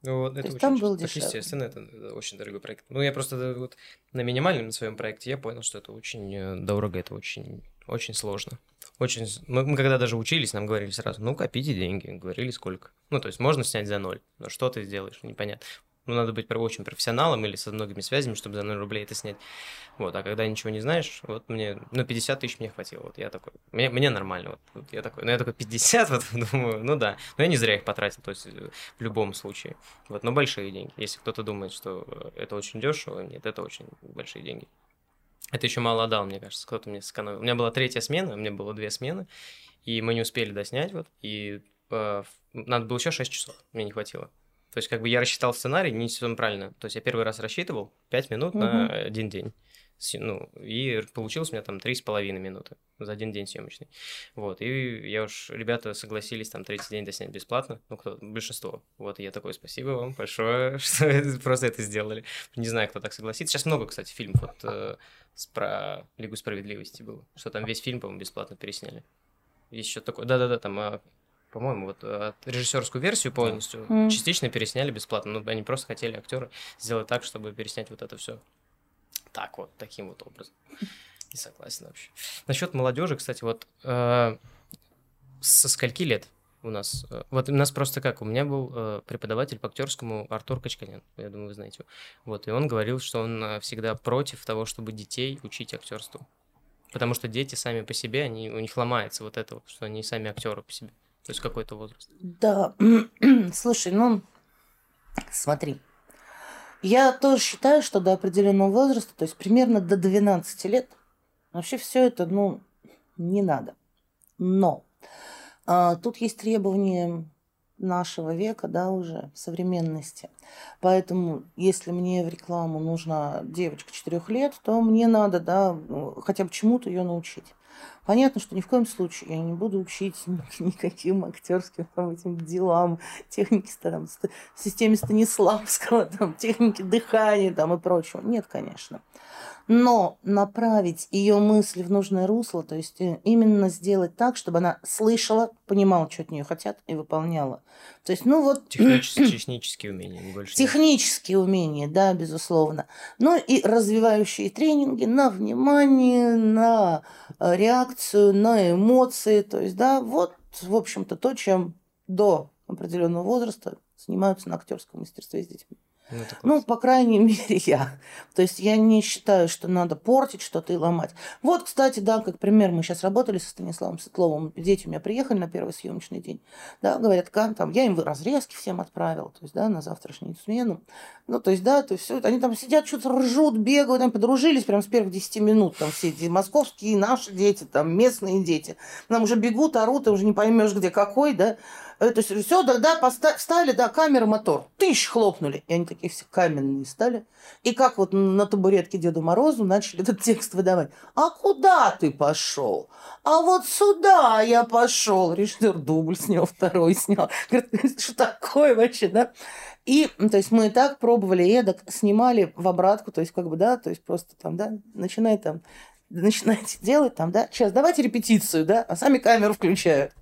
Ну, вот это очень там был Так, естественно, это очень дорогой проект. Ну, я просто вот на минимальном своем проекте я понял, что это очень дорого, это очень, очень сложно. Очень... Мы, мы когда даже учились, нам говорили сразу, ну, копите деньги. Говорили, сколько. Ну, то есть можно снять за ноль, но что ты сделаешь, непонятно. Ну, надо быть очень профессионалом или со многими связями, чтобы за 0 рублей это снять. Вот, а когда ничего не знаешь, вот мне, ну, 50 тысяч мне хватило. Вот я такой, мне, мне нормально. Вот, вот я такой, ну, я такой 50, вот, думаю, ну да. Но я не зря их потратил, то есть э, в любом случае. Вот, но большие деньги. Если кто-то думает, что это очень дешево, нет, это очень большие деньги. Это еще мало отдал, мне кажется, кто-то мне сэкономил. У меня была третья смена, у меня было две смены, и мы не успели доснять, вот, и э, надо было еще 6 часов, мне не хватило. То есть, как бы я рассчитал сценарий не совсем правильно. То есть, я первый раз рассчитывал 5 минут на Мгм. один день. Ну, и получилось у меня там 3,5 минуты за один день съемочный. Вот, и я уж, ребята согласились там третий день доснять бесплатно, ну, кто, большинство. Вот, и я такой, спасибо вам большое, что просто это сделали. Не знаю, кто так согласится. Сейчас много, кстати, фильмов вот э, про Лигу Справедливости было, что там весь фильм, по-моему, бесплатно пересняли. Есть еще такое, да-да-да, там, а, по-моему, вот э, режиссерскую версию полностью Мгм. частично пересняли бесплатно, но они просто хотели актеры сделать так, чтобы переснять вот это все. Так вот, таким вот образом. Не согласен вообще. Насчет молодежи, кстати, вот э, со скольки лет у нас? э, Вот у нас просто как, у меня был э, преподаватель по актерскому Артур Качканян, я думаю, вы знаете. Вот, и он говорил, что он э, всегда против того, чтобы детей учить актерству. Потому что дети сами по себе, они, у них ломается вот это, вот, что они сами актеры по себе. То есть какой-то возраст. Да, слушай, ну, смотри. Я тоже считаю, что до определенного возраста, то есть примерно до 12 лет, вообще все это, ну, не надо. Но а, тут есть требования нашего века, да, уже, современности. Поэтому, если мне в рекламу нужна девочка 4 лет, то мне надо, да, ну, хотя бы чему-то ее научить. Понятно, что ни в коем случае я не буду учить ни- никаким актерским там, этим делам, технике там, ст- системе Станиславского, там, технике дыхания там, и прочего. Нет, конечно. Но направить ее мысли в нужное русло, то есть э, именно сделать так, чтобы она слышала, понимала, что от нее хотят, и выполняла. То есть, ну вот... Технические, технические умения, больше. нет. Технические умения, да, безусловно. Ну и развивающие тренинги на внимание, на э, реакцию, на эмоции. То есть, да, вот, в общем-то, то, чем до определенного возраста занимаются на актерском мастерстве с детьми. Ну, Ну, по крайней мере, я. То есть я не считаю, что надо портить что-то и ломать. Вот, кстати, да, как пример, мы сейчас работали со Станиславом Светловым. Дети у меня приехали на первый съемочный день. Да, говорят, как там, я им разрезки всем отправил, то есть, да, на завтрашнюю смену. Ну, то есть, да, то есть, это. они там сидят, что-то ржут, бегают, они подружились прям с первых 10 минут, там все эти московские наши дети, там местные дети. Там уже бегут, орут, и уже не поймешь, где какой, да. Э, То есть все, да, да, поста- вставили, да, камера, мотор. Тыщ хлопнули. И они такие все каменные стали. И как вот на табуретке Деду Морозу начали этот текст выдавать. А куда ты пошел? А вот сюда я пошел. Режиссер дубль снял, второй снял. Говорит, что такое вообще, да? И, то есть мы и так пробовали, эдак снимали в обратку, то есть как бы, да, то есть просто там, да, начинай там, начинаете делать там, да, сейчас давайте репетицию, да, а сами камеру включают.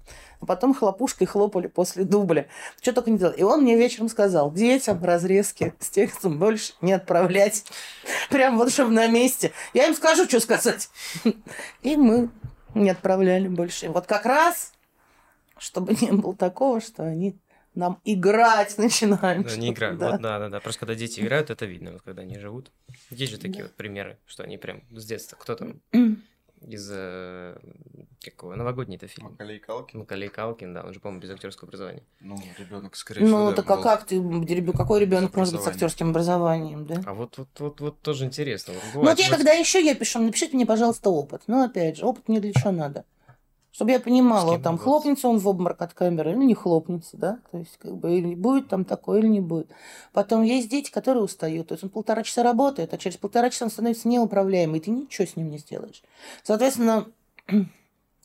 А потом хлопушкой хлопали после дубля. Что только не делал. И он мне вечером сказал, детям разрезки с текстом больше не отправлять. Прям вот, чтобы на месте. Я им скажу, что сказать. И мы не отправляли больше. И вот как раз, чтобы не было такого, что они нам играть начинают. Да, не играют. Да. Вот, да, да, да. Просто когда дети играют, это видно, вот когда они живут. Есть же такие вот примеры, что они прям с детства. Кто там из э, какого новогодний-то фильм? Макалей Калкин? Макалей Калкин, да, он же, по-моему, без актерского образования. Ну, ребенок, скорее всего, Ну, да, так а был. как ты, какой ребенок может быть с актерским образованием, да? А вот, вот, вот, вот тоже интересно. Вот Ну, вот я вот- когда еще я пишу, напишите мне, пожалуйста, опыт. Ну, опять же, опыт мне для чего надо? Чтобы я понимала, там бороться? хлопнется он в обморок от камеры или не хлопнется, да? То есть, как бы, или будет там такое, или не будет. Потом есть дети, которые устают. То есть он полтора часа работает, а через полтора часа он становится неуправляемый, и ты ничего с ним не сделаешь. Соответственно,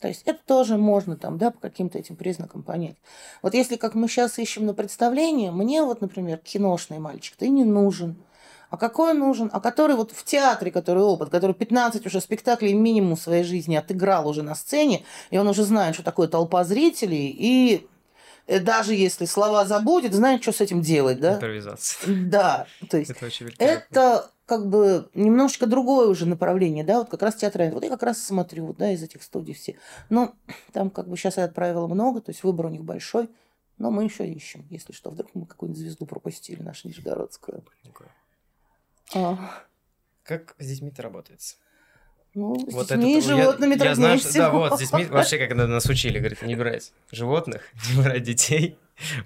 то есть это тоже можно там, да, по каким-то этим признакам понять. Вот если, как мы сейчас ищем на представление, мне вот, например, киношный мальчик, ты не нужен. А какой нужен? А который вот в театре, который опыт, который 15 уже спектаклей минимум своей жизни отыграл уже на сцене, и он уже знает, что такое толпа зрителей, и э, даже если слова забудет, знает, что с этим делать, да? Импровизация. Да, то есть Это очень это как бы немножечко другое уже направление, да, вот как раз театральное. Вот я как раз смотрю, да, из этих студий все. Ну, там как бы сейчас я отправила много, то есть выбор у них большой, но мы еще ищем, если что, вдруг мы какую-нибудь звезду пропустили, нашу нижегородскую. А, Как с детьми-то работается? ну, с Вот детьми и я- животными я, труднее знаю, что- всего. Да, вот, с детьми вообще, когда нас учили, говорит, не брать животных, не брать детей.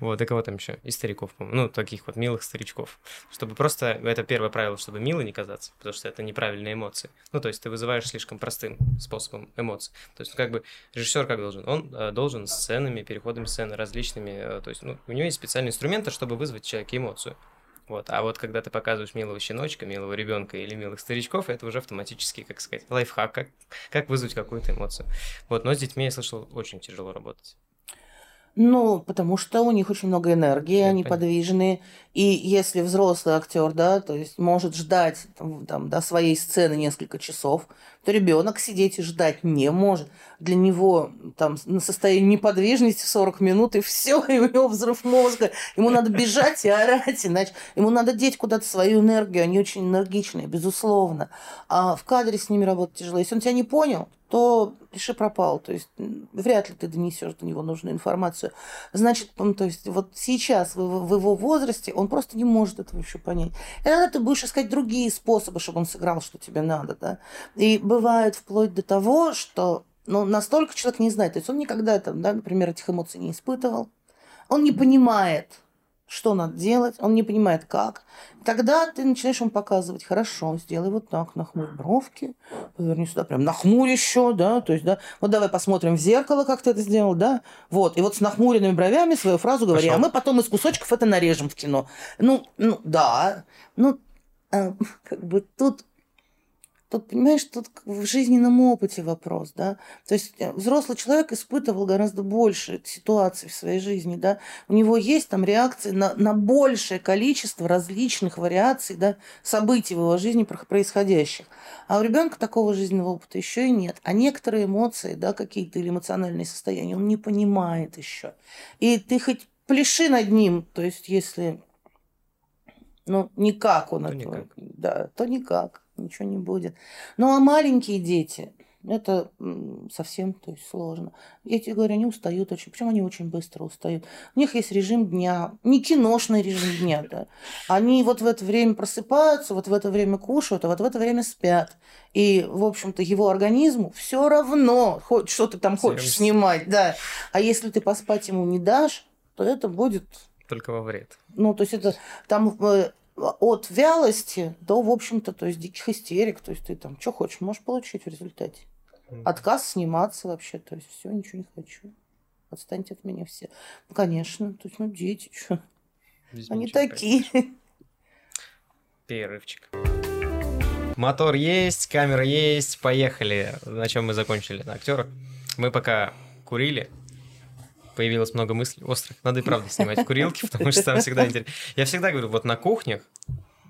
Вот, и кого там еще? И стариков, по-моему. Ну, таких вот милых старичков. Чтобы просто... Это первое правило, чтобы мило не казаться, потому что это неправильные эмоции. Ну, то есть ты вызываешь слишком простым способом эмоций. То есть, как бы, режиссер как должен? Он э, должен сценами, переходами сцены различными... э, то есть, ну, у него есть специальные инструменты, чтобы вызвать в человеке эмоцию. Вот. А вот когда ты показываешь милого щеночка, милого ребенка или милых старичков, это уже автоматически, как сказать, лайфхак, как, как вызвать какую-то эмоцию. Вот, но с детьми, я слышал, очень тяжело работать. Ну, потому что у них очень много энергии, Это они понятно. подвижные. И если взрослый актер, да, то есть может ждать там, там, до своей сцены несколько часов, то ребенок сидеть и ждать не может. Для него там на состоянии неподвижности 40 минут, и все, и у него взрыв мозга. Ему надо бежать и орать, иначе ему надо деть куда-то свою энергию. Они очень энергичные, безусловно. А в кадре с ними работать тяжело. Если он тебя не понял, то пиши пропал. То есть вряд ли ты донесешь до него нужную информацию. Значит, м, то есть вот сейчас в, в его возрасте он просто не может этого еще понять. И тогда ты будешь искать другие способы, чтобы он сыграл, что тебе надо. Да? И бывает вплоть до того, что ну, настолько человек не знает. То есть он никогда, там, да, например, этих эмоций не испытывал. Он не понимает, что надо делать, он не понимает, как. Тогда ты начинаешь ему показывать, хорошо, сделай вот так, нахмурь бровки, поверни сюда, прям нахмурь еще, да, то есть, да, вот давай посмотрим в зеркало, как ты это сделал, да, вот, и вот с нахмуренными бровями свою фразу говори, Пошел. а мы потом из кусочков это нарежем в кино. Ну, ну, да, ну, а, как бы тут Тут, понимаешь, тут в жизненном опыте вопрос, да. То есть э, взрослый человек испытывал гораздо больше ситуаций в своей жизни, да. У него есть там реакции на, на большее количество различных вариаций, да, событий в его жизни про- происходящих. А у ребенка такого жизненного опыта еще и нет. А некоторые эмоции, да, какие-то или эмоциональные состояния он не понимает еще. И ты хоть пляши над ним, то есть если ну, никак он То этого, никак. да, то никак, ничего не будет. Ну, а маленькие дети, Это совсем то есть, сложно. Я тебе говорю, они устают очень. Причем они очень быстро устают. У них есть режим дня. Не киношный режим дня, да. Они вот в это время просыпаются, вот в это время кушают, а вот в это время спят. И, в общем-то, его организму все равно, хоть что ты там хочешь снимать, да. А если ты поспать ему не дашь, то это будет... Только во вред. Ну, то есть это там э, от вялости до, в общем-то, то есть диких истерик. То есть ты там что хочешь, можешь получить в результате. Отказ сниматься вообще. То есть все, ничего не хочу. Отстаньте от меня все. Ну, конечно. То есть, ну, дети, что? Они такие. Перерывчик. Мотор есть, камера есть, поехали. На чем мы закончили? На актерах. Мы пока курили, появилось много мыслей острых. Надо и правда снимать курилки, потому что там всегда интересно. Я всегда говорю, вот на кухнях,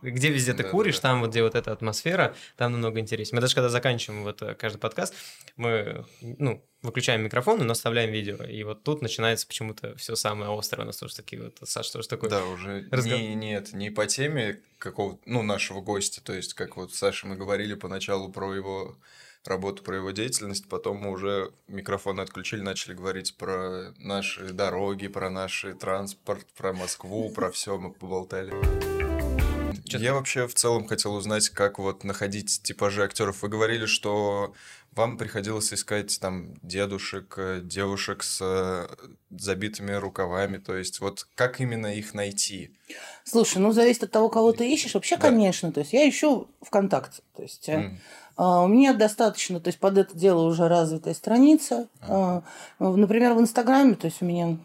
где везде ты да, куришь, да. там вот где вот эта атмосфера, там намного интереснее. Мы даже когда заканчиваем вот э, каждый подкаст, мы, ну, выключаем микрофон, но оставляем видео. И вот тут начинается почему-то все самое острое. У нас тоже такие вот, Саша, тоже такой... Да, уже разговор... не, нет, не по теме какого ну, нашего гостя. То есть, как вот Саша мы говорили поначалу про его работу, про его деятельность, потом мы уже микрофон отключили, начали говорить про наши дороги, про наш транспорт, про Москву, про все мы поболтали. Я вообще в целом хотел узнать, как вот находить типажи актеров. Вы говорили, что вам приходилось искать там дедушек, девушек с э, забитыми рукавами, то есть вот как именно их найти? Слушай, ну зависит от того, кого ты ищешь. Вообще, да. конечно, то есть я ищу ВКонтакте, то есть mm. Uh, у меня достаточно, то есть под это дело уже развитая страница. Uh, например, в Инстаграме, то есть у меня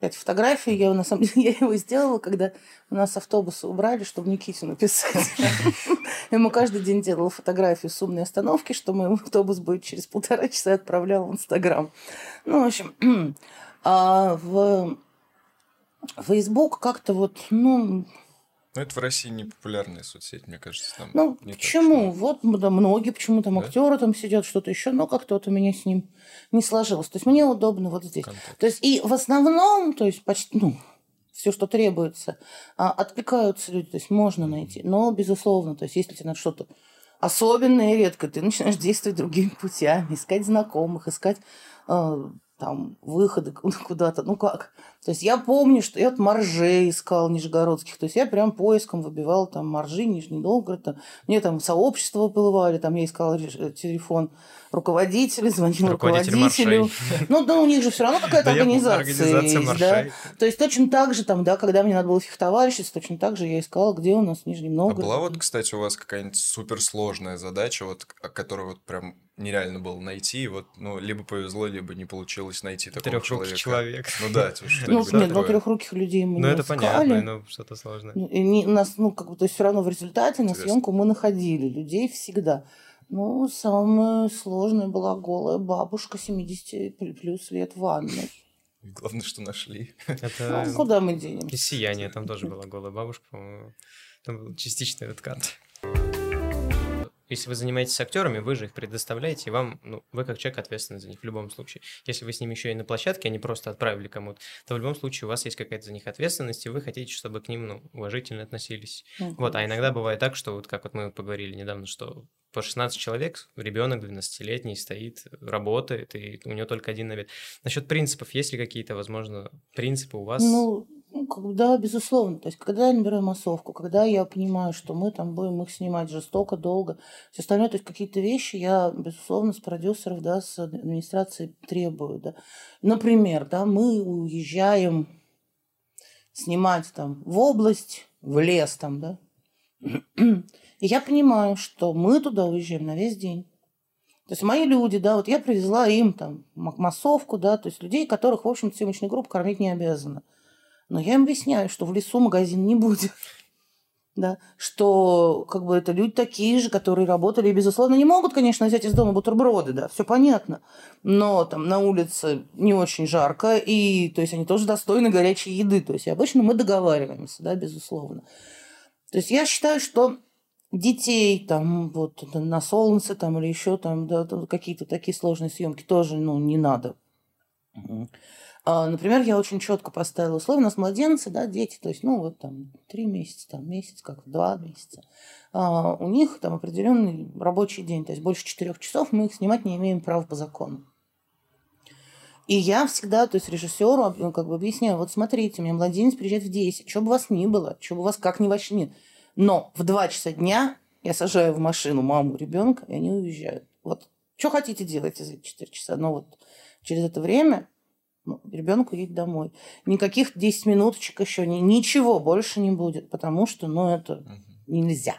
пять фотографий. Я, на самом деле, я его сделала, когда у нас автобусы убрали, чтобы Никите написать. Ему каждый день делала фотографию с умной остановки, что мой автобус будет через полтора часа отправлял в Инстаграм. Ну, в общем, а в Facebook как-то вот, ну, ну, это в России не популярная соцсеть, мне кажется. Там ну, почему? Так, вот да, многие, почему там да? актеры там сидят, что-то еще, но как-то вот у меня с ним не сложилось. То есть мне удобно вот здесь. Контакт. То есть и в основном, то есть почти, ну, все, что требуется, а, откликаются люди, то есть можно найти. Но, безусловно, то есть если тебе надо что-то особенное и редко, ты начинаешь действовать другими путями, искать знакомых, искать э, там выходы куда-то, ну как. То есть я помню, что я вот моржей искал нижегородских, то есть я прям поиском выбивал там моржи, Нижний Новгород, там, мне там сообщества выплывали, там я искал э, телефон руководителя, звонил Руководитель руководителю. Маршей. Ну да, у них же все равно какая-то организация есть, да. То есть точно так же там, да, когда мне надо было фехтовальщица, точно так же я искала, где у нас в Нижнем Новгороде. А была вот, кстати, у вас какая-нибудь суперсложная задача, вот, которая вот прям нереально было найти. Вот, ну, либо повезло, либо не получилось найти такого человека. человек. Ну да, Ну, нет, ну, трехруких людей мы Ну, это понятно, но что-то сложное. Ну, и не, нас, ну, как бы, то есть все равно в результате на съемку мы находили людей всегда. Ну, самая сложная была голая бабушка 70 плюс лет в ванной. Главное, что нашли. Это... Ну, куда мы денемся? И сияние там тоже была голая бабушка, по-моему. Там частичный откат если вы занимаетесь актерами, вы же их предоставляете, и вам, ну, вы как человек ответственны за них в любом случае. Если вы с ними еще и на площадке, они просто отправили кому-то, то в любом случае у вас есть какая-то за них ответственность, и вы хотите, чтобы к ним, ну, уважительно относились. Ну, вот, а иногда бывает так, что вот как вот мы поговорили недавно, что по 16 человек, ребенок 12-летний стоит, работает, и у него только один обед. Насчет принципов, есть ли какие-то, возможно, принципы у вас? Ну, ну, да, безусловно. То есть, когда я набираю массовку, когда я понимаю, что мы там будем их снимать жестоко, долго, все остальное, то есть какие-то вещи я, безусловно, с продюсеров, да, с администрации требую, да. Например, да, мы уезжаем снимать там в область, в лес там, да. И я понимаю, что мы туда уезжаем на весь день. То есть мои люди, да, вот я привезла им там массовку, да, то есть людей, которых, в общем, съемочная группа кормить не обязана. Но я им объясняю, что в лесу магазин не будет. Да, что как бы это люди такие же, которые работали и, безусловно, не могут, конечно, взять из дома бутерброды, да, все понятно. Но там на улице не очень жарко, и то есть они тоже достойны горячей еды. То есть обычно мы договариваемся, да, безусловно. То есть я считаю, что детей там вот на солнце там или еще там да, какие-то такие сложные съемки тоже ну не надо например, я очень четко поставила условия. У нас младенцы, да, дети, то есть, ну, вот там три месяца, там месяц, как два месяца. А, у них там определенный рабочий день, то есть больше четырех часов мы их снимать не имеем права по закону. И я всегда, то есть режиссеру ну, как бы объясняю, вот смотрите, у меня младенец приезжает в 10, что бы вас ни было, что бы вас как ни вообще. Но в 2 часа дня я сажаю в машину маму, ребенка, и они уезжают. Вот что хотите делать за эти 4 часа? Но вот через это время ну, ребенку едет домой. Никаких 10 минуточек еще, ни, ничего больше не будет, потому что, ну, это нельзя.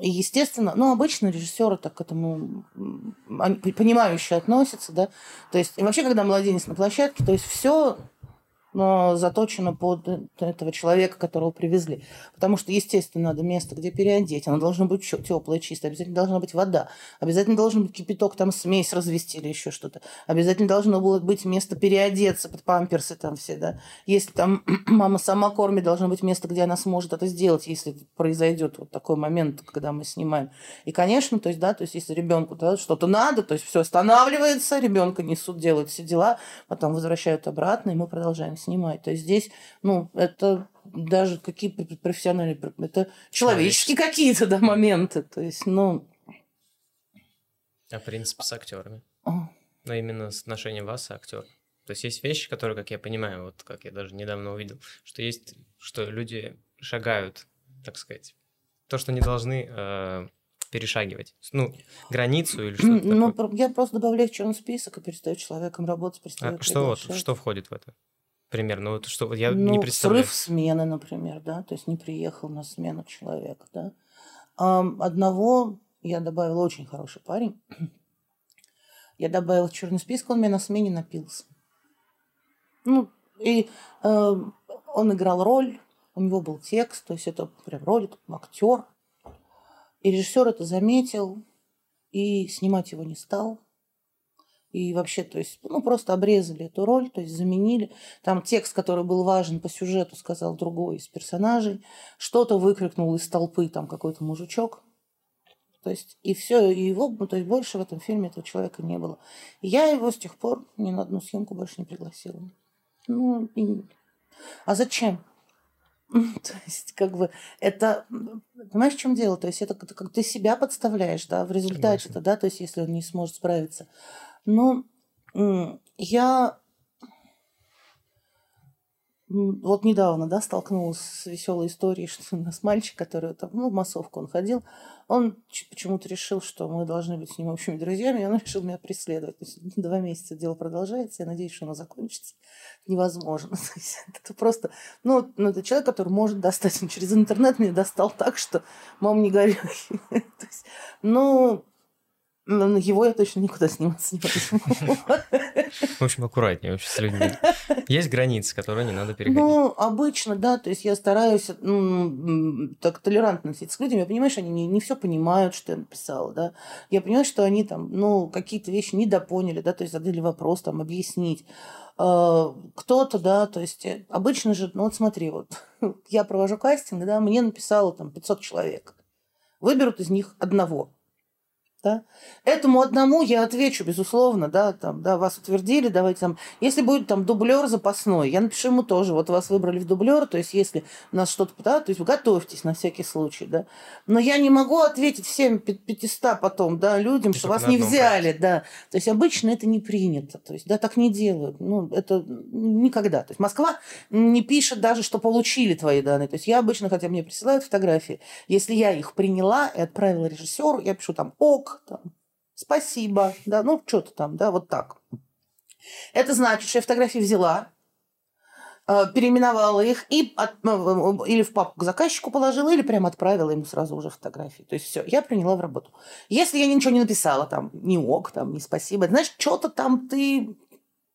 И, естественно, ну, обычно режиссеры так к этому понимающе относятся, да. То есть, и вообще, когда младенец на площадке, то есть все но заточено под этого человека, которого привезли. Потому что, естественно, надо место, где переодеть. Оно должно быть теплое, чистое. Обязательно должна быть вода. Обязательно должен быть кипяток, там смесь развести или еще что-то. Обязательно должно было быть место переодеться под памперсы там все, да. Если там мама сама кормит, должно быть место, где она сможет это сделать, если произойдет вот такой момент, когда мы снимаем. И, конечно, то есть, да, то есть, если ребенку да, что-то надо, то есть все останавливается, ребенка несут, делают все дела, потом возвращают обратно, и мы продолжаем снимать. То есть здесь, ну, это даже какие профессиональные, это человеческие какие-то да, моменты. То есть, ну... А принцип с актерами? А. Ну, именно с отношением вас и актера. То есть есть вещи, которые, как я понимаю, вот как я даже недавно увидел, что есть, что люди шагают, так сказать, то, что не должны э, перешагивать? Ну, границу или что-то Ну, такое? я просто добавляю в черный список и перестаю человеком работать, перестаю а что, вот, что входит в это? Примерно? Вот что вот я ну, не представляю. Срыв смены, например, да, то есть не приехал на смену человек, да. Одного я добавила очень хороший парень. Я добавила в черный список, он мне на смене напился. Ну, и э, он играл роль, у него был текст, то есть это прям роль, это актер. И режиссер это заметил и снимать его не стал. И вообще, то есть, ну, просто обрезали эту роль, то есть заменили. Там текст, который был важен по сюжету, сказал другой из персонажей. Что-то выкрикнул из толпы там какой-то мужичок. То есть, и все, и его, ну, то есть, больше в этом фильме этого человека не было. И я его с тех пор ни на одну съемку больше не пригласила. Ну, и... а зачем? То есть, как бы, это, понимаешь, в чем дело? То есть, это как ты себя подставляешь, да, в результате-то, да, то есть, если он не сможет справиться. Ну, я вот недавно, да, столкнулась с веселой историей, что у нас мальчик, который там, ну, в массовку он ходил, он почему-то решил, что мы должны быть с ним общими друзьями, и он решил меня преследовать. То есть два месяца дело продолжается, я надеюсь, что оно закончится. Невозможно. Это просто, ну, ну, это человек, который может достать, он через интернет меня достал так, что, мам, не горюй. ну, но его я точно никуда сниматься не возьму. В общем, аккуратнее вообще с людьми. Есть границы, которые не надо переходить. Ну, обычно, да, то есть я стараюсь ну, так толерантно относиться к людям. Я понимаю, что они не, не все понимают, что я написала, да. Я понимаю, что они там, ну, какие-то вещи недопоняли, да, то есть задали вопрос, там, объяснить. А, кто-то, да, то есть э, обычно же, ну вот смотри, вот я провожу кастинг, да, мне написало там 500 человек. Выберут из них одного – да? Этому одному я отвечу, безусловно, да, там, да, вас утвердили, давайте там, если будет там дублер запасной, я напишу ему тоже, вот вас выбрали в дублер, то есть если у нас что-то, да, то есть готовьтесь на всякий случай, да. Но я не могу ответить всем 500 потом, да, людям, что вас не взяли, проекте. да. То есть обычно это не принято, то есть, да, так не делают, ну, это никогда. То есть Москва не пишет даже, что получили твои данные. То есть я обычно, хотя мне присылают фотографии, если я их приняла и отправила режиссеру, я пишу там ок, там, спасибо, да, ну, что-то там, да, вот так. Это значит, что я фотографии взяла, э, переименовала их и от, ну, или в папку к заказчику положила, или прямо отправила ему сразу уже фотографии. То есть все, я приняла в работу. Если я ничего не написала, там, ни ок, там, ни спасибо, значит, что-то там ты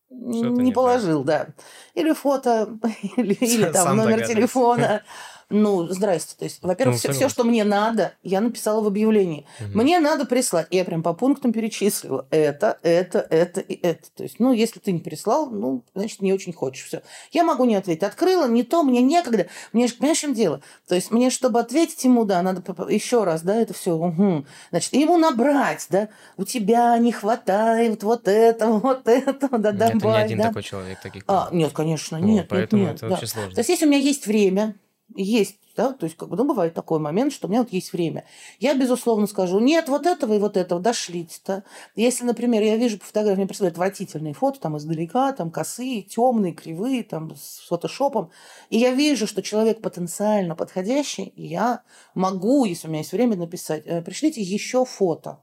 не, не положил, да. Или фото, или, или там номер телефона. Ну, здрасте. То есть, во-первых, Ну, все, что мне надо, я написала в объявлении. Мгм. Мне надо прислать. Я прям по пунктам перечислила. Это, это, это и это. То есть, ну, если ты не прислал, ну, значит, не очень хочешь. Все. Я могу не ответить. Открыла, не то, мне некогда. Мне, ж- понимаешь, в чем дело? То есть, мне, чтобы ответить ему, да, надо еще раз, да, это все. Значит, и ему набрать, да, у тебя не хватает вот этого, вот этого, да, Это не добавь, один да. такой человек, таких А, нет, конечно, Вот, нет, нет, поэтому нет, это да. вообще сложно. То есть, если у меня есть время, есть, да, то есть, как бы, ну, бывает такой момент, что у меня вот есть время. Я, безусловно, скажу, нет, вот этого и вот этого, дошлите-то. Если, например, я вижу по фотографии, мне присылают отвратительные фото, там, издалека, там, косые, темные, кривые, там, с фотошопом, и я вижу, что человек потенциально подходящий, и я могу, если у меня есть время, написать, «Э, пришлите еще фото.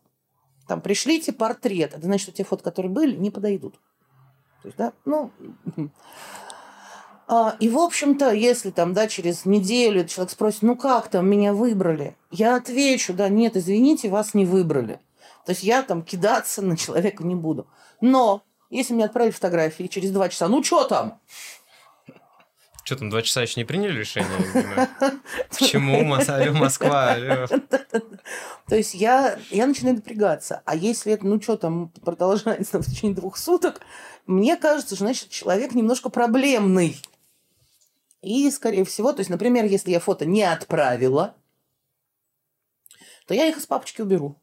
Там, пришлите портрет. Это значит, что те фото, которые были, не подойдут. То есть, да, ну, и, в общем-то, если там, да, через неделю человек спросит, ну как там, меня выбрали? Я отвечу, да, нет, извините, вас не выбрали. То есть я там кидаться на человека не буду. Но если мне отправили фотографии через два часа, ну что там? Что там, два часа еще не приняли решение? Почему? Москва. То есть я, я начинаю напрягаться. А если это, ну что там, продолжается в течение двух суток, мне кажется, что, значит, человек немножко проблемный. И, скорее всего, то есть, например, если я фото не отправила, то я их из папочки уберу.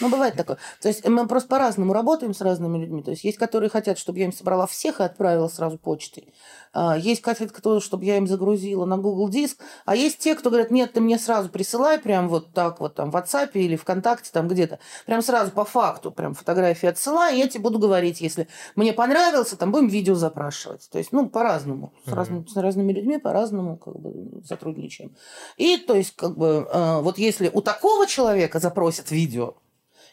Ну, бывает такое. То есть мы просто по-разному работаем с разными людьми. То есть есть, которые хотят, чтобы я им собрала всех и отправила сразу почтой. А, Есть, хотят, кто, чтобы я им загрузила на Google Диск. А есть те, кто говорят, нет, ты мне сразу присылай прям вот так вот там в WhatsApp или ВКонтакте там где-то. Прям сразу по факту прям фотографии отсылай, и я тебе буду говорить, если мне понравился, там будем видео запрашивать. То есть, ну, по-разному. С, Мгм. разными, с разными людьми по-разному как бы сотрудничаем. И, то есть, как бы, э, вот если у такого человека запросят видео,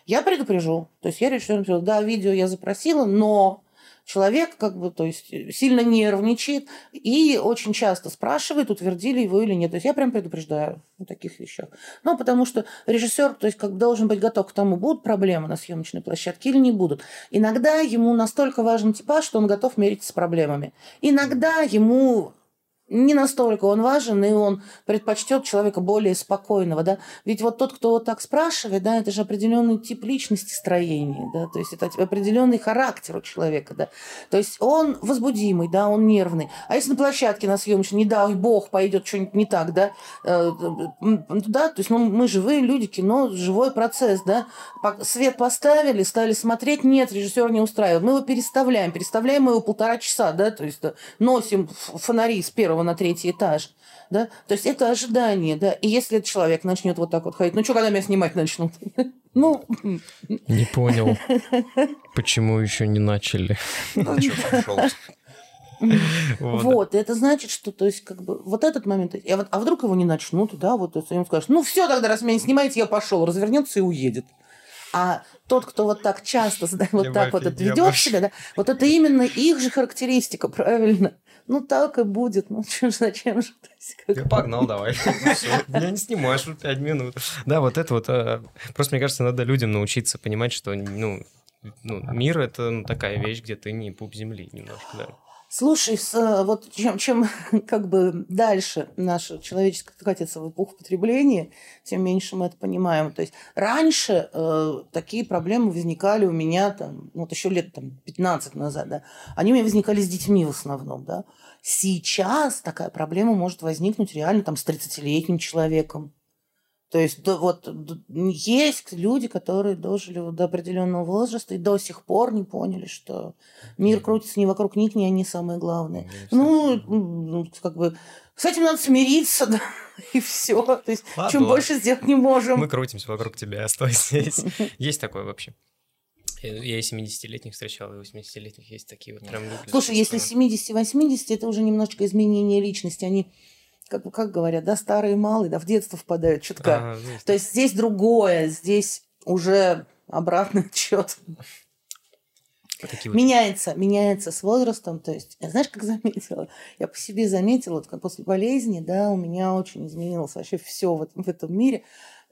я предупрежу. То есть я решу, да, видео я запросила, но человек как бы, то есть сильно нервничает и очень часто спрашивает, утвердили его или нет. То есть я прям предупреждаю о таких вещах. Ну, потому что режиссер, то есть как бы должен быть готов к тому, будут проблемы на съемочной площадке или не будут. Иногда ему настолько важен типаж, что он готов мериться с проблемами. Иногда ему не настолько он важен, и он предпочтет человека более спокойного, да. Ведь вот тот, кто вот так спрашивает, да, это же определенный тип личности строения, да, то есть это определенный характер у человека, да. То есть он возбудимый, да, он нервный. А если на площадке на съемочной, не дай бог, пойдет что-нибудь не так, да, э, да, то есть ну, мы живые люди, кино, живой процесс, да. Свет поставили, стали смотреть, нет, режиссер не устраивает. Мы его переставляем, переставляем его полтора часа, да, то есть э, носим фонари с первого на третий этаж, да, то есть это ожидание, да, и если этот человек начнет вот так вот ходить, ну что, когда меня снимать начнут? Ну, Не понял, почему еще не начали. Пришел? Вот. вот, это значит, что, то есть, как бы, вот этот момент, а, вот, а вдруг его не начнут, да, вот, то есть, ему скажут, ну, все, тогда, раз меня не снимаете, я пошел, развернется и уедет. А тот, кто вот так часто, да, вот так вот это ведет себя, да, вот это именно их же характеристика, правильно? Ну, так и будет. Ну, чё зачем же? Как Я погнал, давай. Ну Меня не снимаешь уже пять минут. Да, вот это вот. э, Просто, мне кажется, надо людям научиться понимать, что, ну, ну, мир — это ну, такая вещь, где ты не пуп земли немножко, да. Слушай, э, вот чем, чем как бы дальше наше человеческое катится в эпоху потребления, тем меньше мы это понимаем. То есть раньше э, такие проблемы возникали у меня там, ну, вот еще лет там, 15 назад, да. Они у меня возникали с детьми в основном, да. Сейчас такая проблема может возникнуть реально там с 30-летним человеком. То есть да, вот есть люди, которые дожили до определенного возраста и до сих пор не поняли, что мир крутится не вокруг них, не они самые главные. Ну, ну, как бы с этим надо смириться, да, и все. То есть, Ладно, чем больше сделать не можем. Мы крутимся вокруг тебя, стой здесь. Есть такое вообще. Я и 70-летних встречал, и 80-летних есть такие вот прям люди. Слушай, если 70-80, это уже немножечко изменение личности. Они, как, как говорят, да, старые и малые, да, в детство впадают чутка. А, ну, То есть здесь другое, здесь уже обратный отчет. такие вот Меняется, меняется с возрастом. То есть, знаешь, как заметила? Я по себе заметила, вот после болезни, да, у меня очень изменилось вообще все в этом, в этом мире.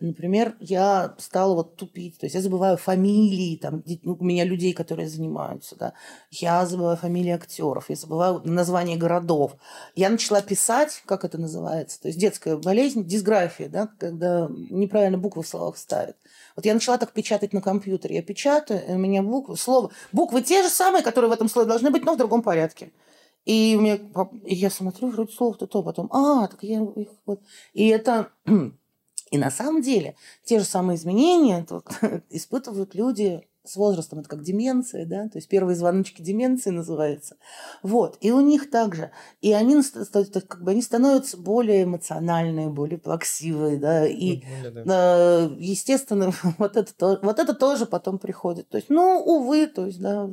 Например, я стала вот тупить, то есть я забываю фамилии, там, у меня людей, которые занимаются, да, я забываю фамилии актеров, я забываю названия городов. Я начала писать, как это называется, то есть детская болезнь, дисграфия, да, когда неправильно буквы в словах ставят. Вот я начала так печатать на компьютере. Я печатаю, у меня буквы, слово, буквы те же самые, которые в этом слове должны быть, но в другом порядке. И, мне, и я смотрю, вроде слово-то то, потом, а, так я их вот... И это и на самом деле те же самые изменения тут испытывают люди с возрастом. Это как деменция, да, то есть первые звоночки деменции называются. Вот, и у них также. И они, как бы, они становятся более эмоциональные, более плаксивые, да, и, э, естественно, вот это, вот это тоже потом приходит. То есть, ну, увы, то есть, да,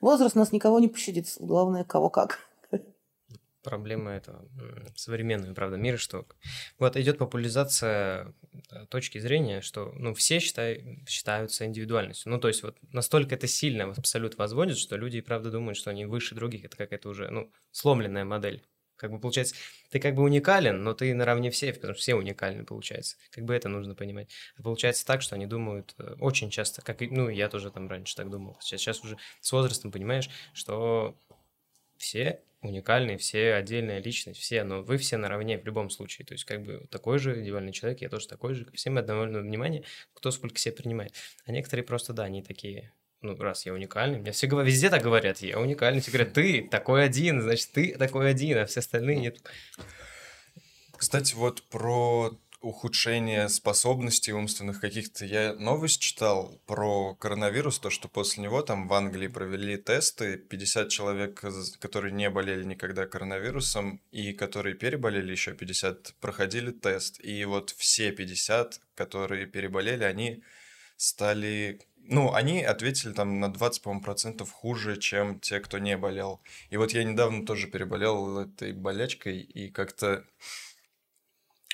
возраст нас никого не пощадит, главное, кого как проблема этого современного, правда, мира, что вот идет популяризация э, точки зрения, что ну, все считай, считаются индивидуальностью. Ну, то есть вот настолько это сильно в абсолют возводит, что люди правда думают, что они выше других. Это какая-то уже ну, сломленная модель. Как бы получается, ты как бы уникален, но ты наравне всех, потому что все уникальны, получается. Как бы это нужно понимать. А получается так, что они думают э, очень часто, как и, ну, я тоже там раньше так думал. Сейчас, сейчас уже с возрастом понимаешь, что все уникальные, все отдельная личность, все, но вы все наравне в любом случае. То есть, как бы такой же индивидуальный человек, я тоже такой же, всем одного внимания, кто сколько себе принимает. А некоторые просто, да, они такие, ну, раз я уникальный, мне все говорят, везде так говорят, я уникальный, все говорят, ты такой один, значит, ты такой один, а все остальные нет. Кстати, вот про ухудшение способностей умственных каких-то. Я новость читал про коронавирус, то, что после него там в Англии провели тесты, 50 человек, которые не болели никогда коронавирусом, и которые переболели, еще 50 проходили тест. И вот все 50, которые переболели, они стали ну, они ответили там на 20, по процентов хуже, чем те, кто не болел. И вот я недавно тоже переболел этой болячкой, и как-то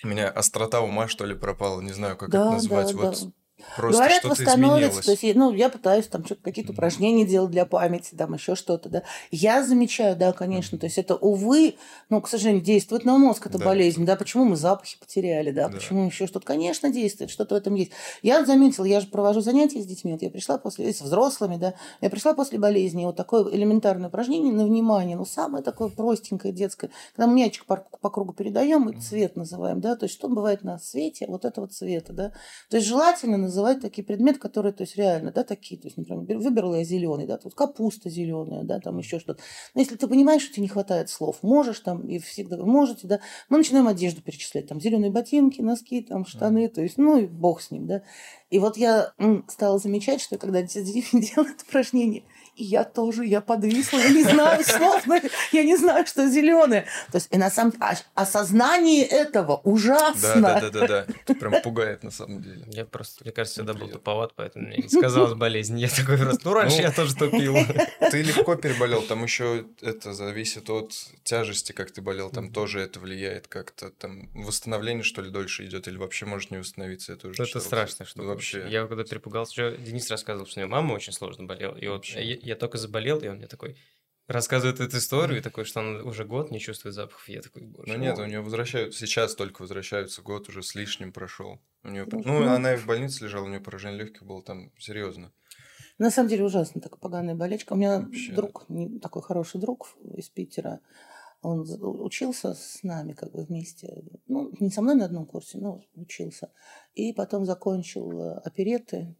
у меня острота ума, что ли, пропала, не знаю, как да, это назвать. Да, вот да. Просто Говорят, что-то восстановится. То есть, ну, я пытаюсь там что-то, какие-то mm упражнения делать для памяти, там еще что-то, да. Я замечаю, да, конечно, mm то есть это, увы, ну, к сожалению, действует на мозг эта да. болезнь, да, почему мы запахи потеряли, да, да. почему еще что-то, конечно, действует, что-то в этом есть. Я заметила, я же провожу занятия с детьми, вот я пришла после, с взрослыми, да, я пришла после болезни, вот такое элементарное упражнение на внимание, ну, самое такое простенькое детское, когда мы мячик по, по кругу передаем и цвет называем, да, то есть что бывает на свете, вот этого цвета, да, то есть желательно называть такие предметы, которые, то есть реально, да, такие, то есть, например, выбрала я зеленый, да, тут капуста зеленая, да, там еще что-то. Но если ты понимаешь, что тебе не хватает слов, можешь там и всегда можете, да, мы начинаем одежду перечислять, там зеленые ботинки, носки, там штаны, то есть, ну и бог с ним, да. И вот я стала замечать, что когда дети делают упражнение, и я тоже, я подвисла, я не знаю слов, я не знаю, что зеленое. То есть, и на самом деле, осознание этого ужасно. Да, да, да, да, прям пугает на самом деле. Я просто, мне кажется, всегда был туповат, поэтому мне не сказалась болезнь. Я такой просто, ну, раньше я тоже тупил. Ты легко переболел, там еще это зависит от тяжести, как ты болел, там тоже это влияет как-то, там восстановление, что ли, дольше идет, или вообще может не восстановиться, это уже Это страшно, что вообще. Я когда перепугался, Денис рассказывал, что у него мама очень сложно болела, и вот я только заболел, и он мне такой рассказывает эту историю, такой, что он уже год не чувствует запахов. Я такой, боже Ну нет, у нее возвращаются, сейчас только возвращаются, год уже с лишним прошел. У нее, ну, ну, она и в больнице лежала, у нее поражение легких было там серьезно. На самом деле ужасно такая поганая болечка. У меня Вообще. друг, такой хороший друг из Питера, он учился с нами как бы вместе, ну, не со мной на одном курсе, но учился. И потом закончил э, опереты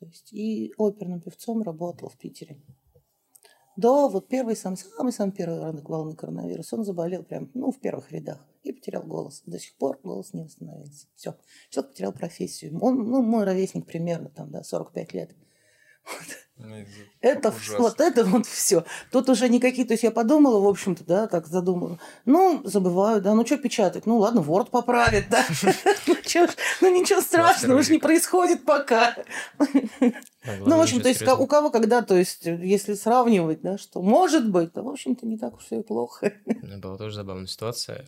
то есть и оперным певцом работал в Питере. До вот первый, сам, самый самый первый волны коронавируса он заболел прям, ну, в первых рядах и потерял голос. До сих пор голос не восстановился. Все. Человек потерял профессию. Он, ну, мой ровесник примерно, там, да, 45 лет. Вот. Это вот это вот все. Тут уже никакие, то есть я подумала, в общем-то, да, так задумала. Ну, забываю, да, ну что печатать? Ну ладно, Word поправит, да. Ну, ну ничего страшного, уж не происходит пока. Ну, в общем, то есть у кого когда, то есть если сравнивать, да, что может быть, то, в общем-то, не так уж все и плохо. Была тоже забавная ситуация.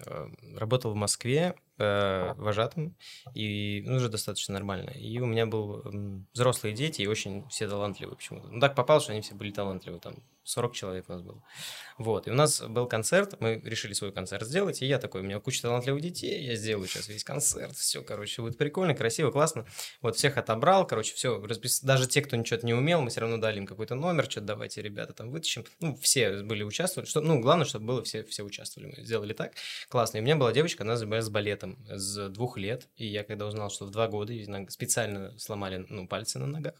Работал в Москве, э, вожатым, и ну, уже достаточно нормально. И у меня был взрослые дети, и очень все талантливые почему-то. Ну, так попало, что они все были талантливы. Там 40 человек у нас было. Вот, и у нас был концерт, мы решили свой концерт сделать, и я такой, у меня куча талантливых детей, я сделаю сейчас весь концерт, все, короче, будет прикольно, красиво, классно. Вот, всех отобрал, короче, все, распис... даже те, кто ничего не умел, мы все равно дали им какой-то номер, что-то давайте, ребята, там вытащим. Ну, все были участвовали, что, ну, главное, чтобы было, все, все участвовали, мы сделали так, классно. И у меня была девочка, она занималась балетом с двух лет, и я когда узнал, что в два года специально сломали, ну, пальцы на ногах,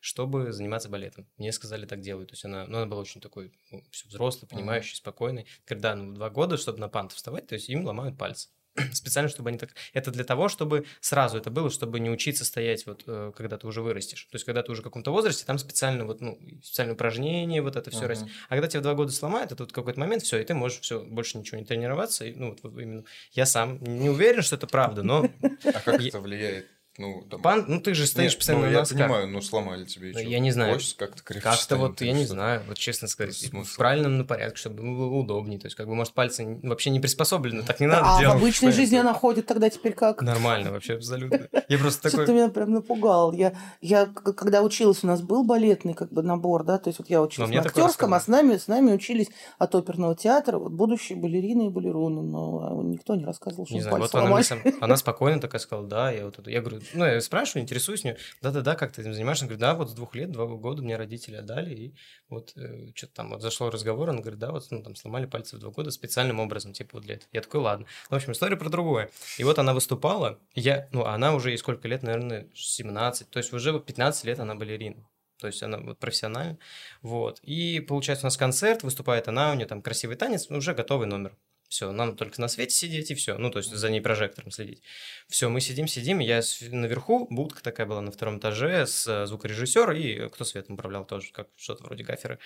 чтобы заниматься балетом. Мне сказали, так делают. То есть она, ну, она была очень такой ну, все взрослый, понимающий, спокойный. Когда ну, два года, чтобы на пант вставать, то есть им ломают пальцы специально, чтобы они так... Это для того, чтобы сразу это было, чтобы не учиться стоять вот, э, когда ты уже вырастешь. То есть, когда ты уже в каком-то возрасте, там специально вот, ну, специальные упражнения, вот это все uh-huh. расти. А когда тебя в два года сломают, это вот какой-то момент, все, и ты можешь все, больше ничего не тренироваться. И, ну, вот именно я сам не уверен, что это правда, но... А как это влияет ну, там... Пан, ну ты же стоишь Нет, постоянно ну, на носках. Я понимаю, ну сломали тебе. Ну, я не знаю. Кость как-то Как-то вот, я не знаю, вот честно сказать, Смысл? в правильном порядке, чтобы было удобнее. То есть, как бы, может, пальцы вообще не приспособлены, так не надо а делать. А в обычной жизни она ходит тогда теперь как? Нормально вообще, абсолютно. Я просто такой... Что-то меня прям напугал. Я, я, когда училась, у нас был балетный как бы набор, да, то есть вот я училась на актерском, а с нами, с нами учились от оперного театра вот будущие балерины и балеруны, но никто не рассказывал, что не знаю, вот она, она спокойно такая сказала, да, я вот это, я говорю, ну, я спрашиваю, интересуюсь нее, да-да-да, как ты этим занимаешься? Она говорит, да, вот с двух лет, два года мне родители отдали, и вот э, что-то там вот зашло разговор, она говорит, да, вот ну, там сломали пальцы в два года специальным образом, типа вот для этого. Я такой, ладно. В общем, история про другое. И вот она выступала, я, ну, она уже и сколько лет, наверное, 17, то есть уже 15 лет она балерина. То есть она вот профессиональна. Вот. И получается у нас концерт, выступает она, у нее там красивый танец, уже готовый номер. Все, нам только на свете сидеть и все. Ну, то есть за ней прожектором следить. Все, мы сидим, сидим. Я наверху, будка такая была на втором этаже с э, звукорежиссером и кто светом управлял тоже, как что-то вроде гафера.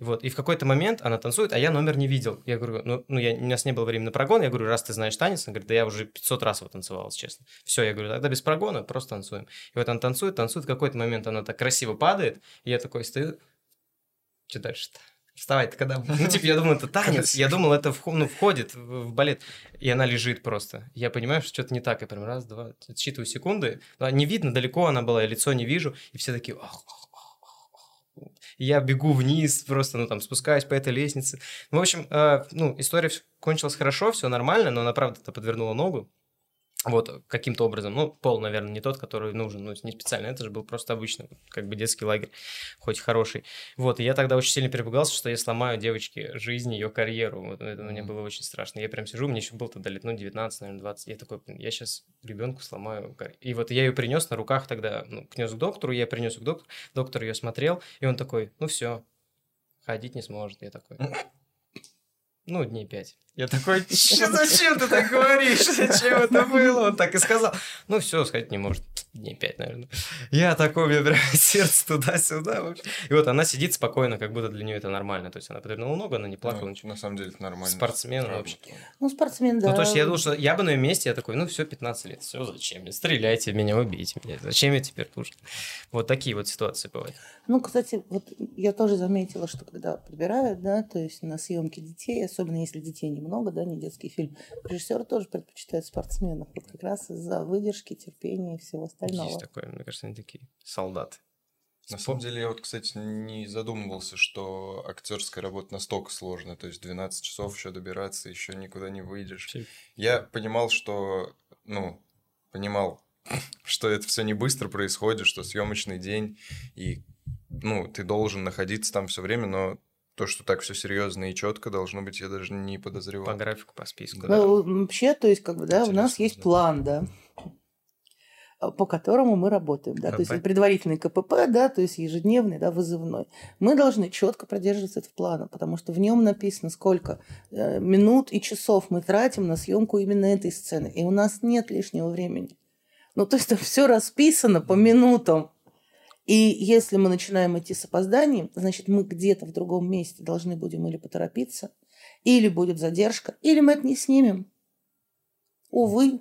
Вот, и в какой-то момент она танцует, а я номер не видел. Я говорю, ну, ну я, у нас не было времени на прогон. Я говорю, раз ты знаешь танец, она говорит, да я уже 500 раз его танцевала, честно. Все, я говорю, тогда без прогона, просто танцуем. И вот она танцует, танцует, в какой-то момент она так красиво падает, и я такой стою, что дальше-то? Вставай, ты когда... Ну, типа, я думал, это танец. Я думал, это в, ну, входит в, балет. И она лежит просто. Я понимаю, что что-то не так. Я прям раз, два, отсчитываю секунды. Но не видно, далеко она была, я лицо не вижу. И все такие... И я бегу вниз, просто, ну, там, спускаюсь по этой лестнице. Ну, в общем, э, ну, история кончилась хорошо, все нормально, но она, правда-то подвернула ногу. Вот, каким-то образом. Ну, пол, наверное, не тот, который нужен, ну, не специально. Это же был просто обычный, как бы детский лагерь, хоть хороший. Вот, и я тогда очень сильно перепугался, что я сломаю девочке жизнь, ее карьеру. Вот, это мне было очень страшно. Я прям сижу, мне еще был тогда лет, ну, 19, наверное, 20. Я такой, я сейчас ребенку сломаю карьеру. И вот я ее принес на руках тогда, ну, принес к доктору, я принес к доктору, доктор ее смотрел, и он такой, ну, все, ходить не сможет. Я такой, ну, дней пять. Я такой, зачем ты так говоришь? Зачем это было? Он так и сказал. Ну, все, сказать не может. Дней пять, наверное. Я такой, у меня прям сердце туда-сюда. И вот она сидит спокойно, как будто для нее это нормально. То есть она подвернула ногу, она не плакала. Ну, на самом деле это нормально. Спортсмен вообще. Ну, спортсмен, да. Ну, то есть я думал, что я бы на ее месте, я такой, ну, все, 15 лет. Все, зачем? Стреляйте меня, убейте меня. Зачем я теперь нужен? Вот такие вот ситуации бывают. Ну, кстати, вот я тоже заметила, что когда подбирают, да, то есть на съемки детей, особенно если детей не много, да, не детский фильм. Режиссер тоже предпочитает спортсменов, вот как раз из-за выдержки, терпения и всего остального. Есть такое, мне кажется, они такие солдаты. На самом деле, я вот, кстати, не задумывался, что актерская работа настолько сложная. То есть 12 часов еще добираться, еще никуда не выйдешь. Я понимал, что, ну, понимал, что это все не быстро происходит, что съемочный день, и, ну, ты должен находиться там все время, но то, что так все серьезно и четко должно быть, я даже не подозревал. По графику, по списку. Да. Ну, вообще, то есть, как бы, да, Интересно, у нас есть да. план, да, по которому мы работаем, да, КП. то есть предварительный КПП, да, то есть ежедневный, да, вызывной. Мы должны четко продерживаться этого плана, потому что в нем написано, сколько э, минут и часов мы тратим на съемку именно этой сцены, и у нас нет лишнего времени. Ну, то есть там все расписано по минутам. И если мы начинаем идти с опозданием, значит, мы где-то в другом месте должны будем или поторопиться, или будет задержка, или мы это не снимем. Увы.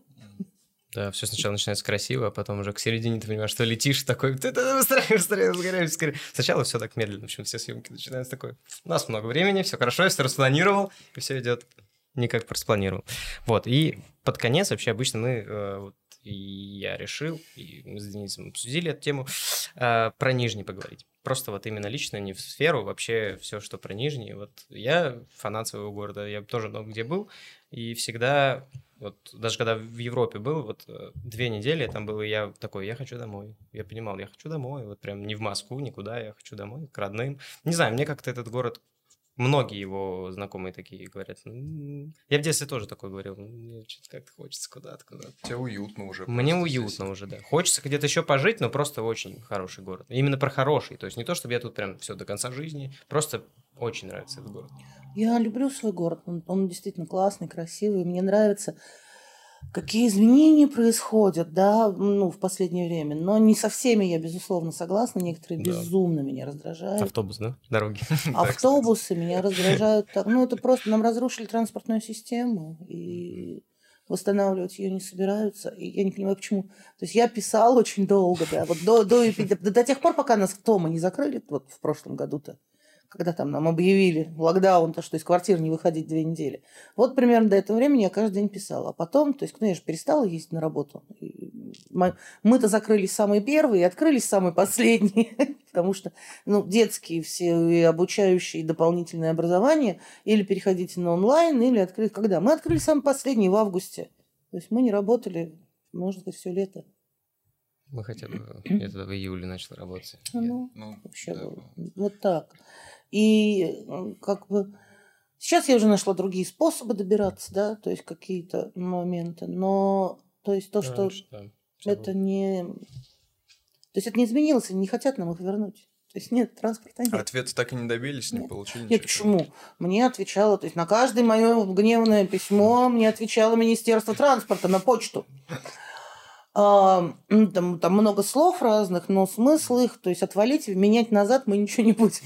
Да, все сначала начинается красиво, а потом уже к середине ты понимаешь, что летишь такой, ты быстрее, быстрее, быстрее, быстрее. Сначала все так медленно, в общем, все съемки начинаются такой. У нас много времени, все хорошо, я все распланировал, и все идет не как распланировал. Вот, и под конец вообще обычно мы э, и я решил, и мы с Денисом обсудили эту тему, э, про нижний поговорить. просто вот именно лично, не в сферу, вообще все, что про Нижний. Вот я фанат своего города, я тоже много где был, и всегда, вот даже когда в Европе был, вот э, две недели там было, и я такой, я хочу домой. Я понимал, я хочу домой, вот прям не в Москву, никуда, я хочу домой, к родным. Не знаю, мне как-то этот город многие его знакомые такие говорят. Я в детстве тоже такой говорил. Мне что-то как-то хочется куда-то, куда-то. Тебе уютно уже. Мне уютно здесь. уже, да. Хочется где-то еще пожить, но просто очень хороший город. Именно про хороший. То есть не то, чтобы я тут прям все до конца жизни. Просто очень нравится этот город. Я люблю свой город. Он, он действительно классный, красивый. Мне нравится какие изменения происходят, да, ну, в последнее время. Но не со всеми я, безусловно, согласна. Некоторые да. безумно меня раздражают. Автобус, да? Дороги. Автобусы меня раздражают. Ну, это просто нам разрушили транспортную систему. И восстанавливать ее не собираются. И я не понимаю, почему. То есть я писал очень долго, да, вот до, до, до, до тех пор, пока нас Тома не закрыли, вот в прошлом году-то когда там нам объявили локдаун, то что из квартиры не выходить две недели. Вот примерно до этого времени я каждый день писала. А потом, то есть, ну, я же перестала ездить на работу. Мы-то закрылись самые первые и открылись самые последние, потому что ну, детские все и обучающие и дополнительное образование или переходите на онлайн, или открыть когда? Мы открыли самые последние в августе. То есть мы не работали, может быть, все лето. Мы хотя бы это в июле начали работать. Ну, ну вообще, да. вот так. И как бы сейчас я уже нашла другие способы добираться, да, то есть какие-то моменты, но то есть то, что да, это не... То есть это не изменилось, они не хотят нам их вернуть. То есть нет, транспорта нет. Ответ так и не добились, нет. не получили Нет, почему? Мне отвечало, то есть на каждое мое гневное письмо мне отвечало Министерство транспорта на почту. А, там, там много слов разных, но смысл их, то есть отвалить, менять назад мы ничего не будем.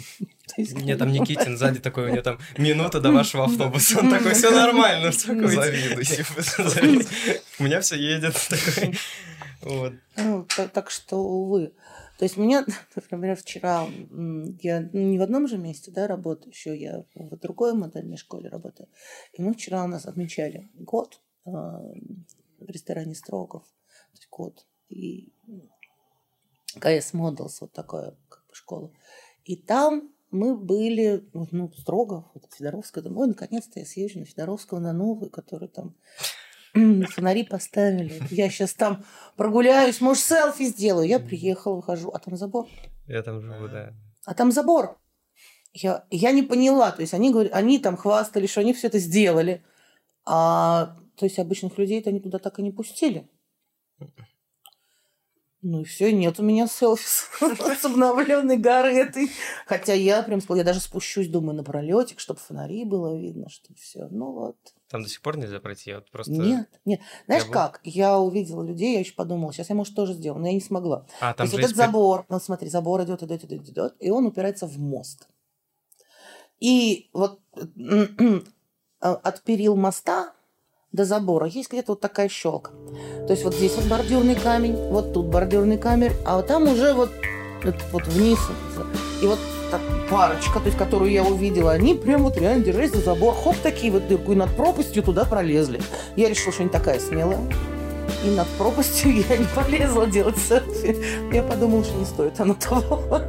Мне там Никитин сзади такой, у него там минута до вашего автобуса. Он такой, все нормально, завидуй. У меня все едет. Ну, так что, увы. То есть меня, например, вчера, я не в одном же месте да, работаю, еще я в другой модельной школе работаю. И мы вчера у нас отмечали год а, в ресторане Строгов год. И КС Models, вот такая как бы, школа. И там мы были, ну, строго, вот Федоровская, думаю, ой, наконец-то я съезжу на Федоровского, на новую, который там фонари поставили. Я сейчас там прогуляюсь, может, селфи сделаю. Я приехала, выхожу, а там забор. Я там живу, да. А там забор. Я, я не поняла. То есть они, говорят, они там хвастались, что они все это сделали. А то есть обычных людей это они туда так и не пустили. Ну и все, нет у меня селфи с обновленной горы этой. Хотя я прям я даже спущусь, думаю, на пролетик, чтобы фонари было видно, что все. Ну вот. Там до сих пор нельзя пройти, вот просто... Нет, нет. Знаешь я как? Я увидела людей, я еще подумала, сейчас я, может, тоже сделаю, но я не смогла. А, там То есть вот этот забор, ну смотри, забор идет, идет, идет, идет, и он упирается в мост. И вот от перил моста до забора есть где-то вот такая щелка. То есть вот здесь вот бордюрный камень, вот тут бордюрный камень, а вот там уже вот, вот вниз. И вот так, парочка, то есть которую я увидела, они прям вот реально держались за забор, хоп, такие вот дырку, и над пропастью туда пролезли. Я решила, что не такая смелая. И над пропастью я не полезла делать селфи. Я подумала, что не стоит оно того.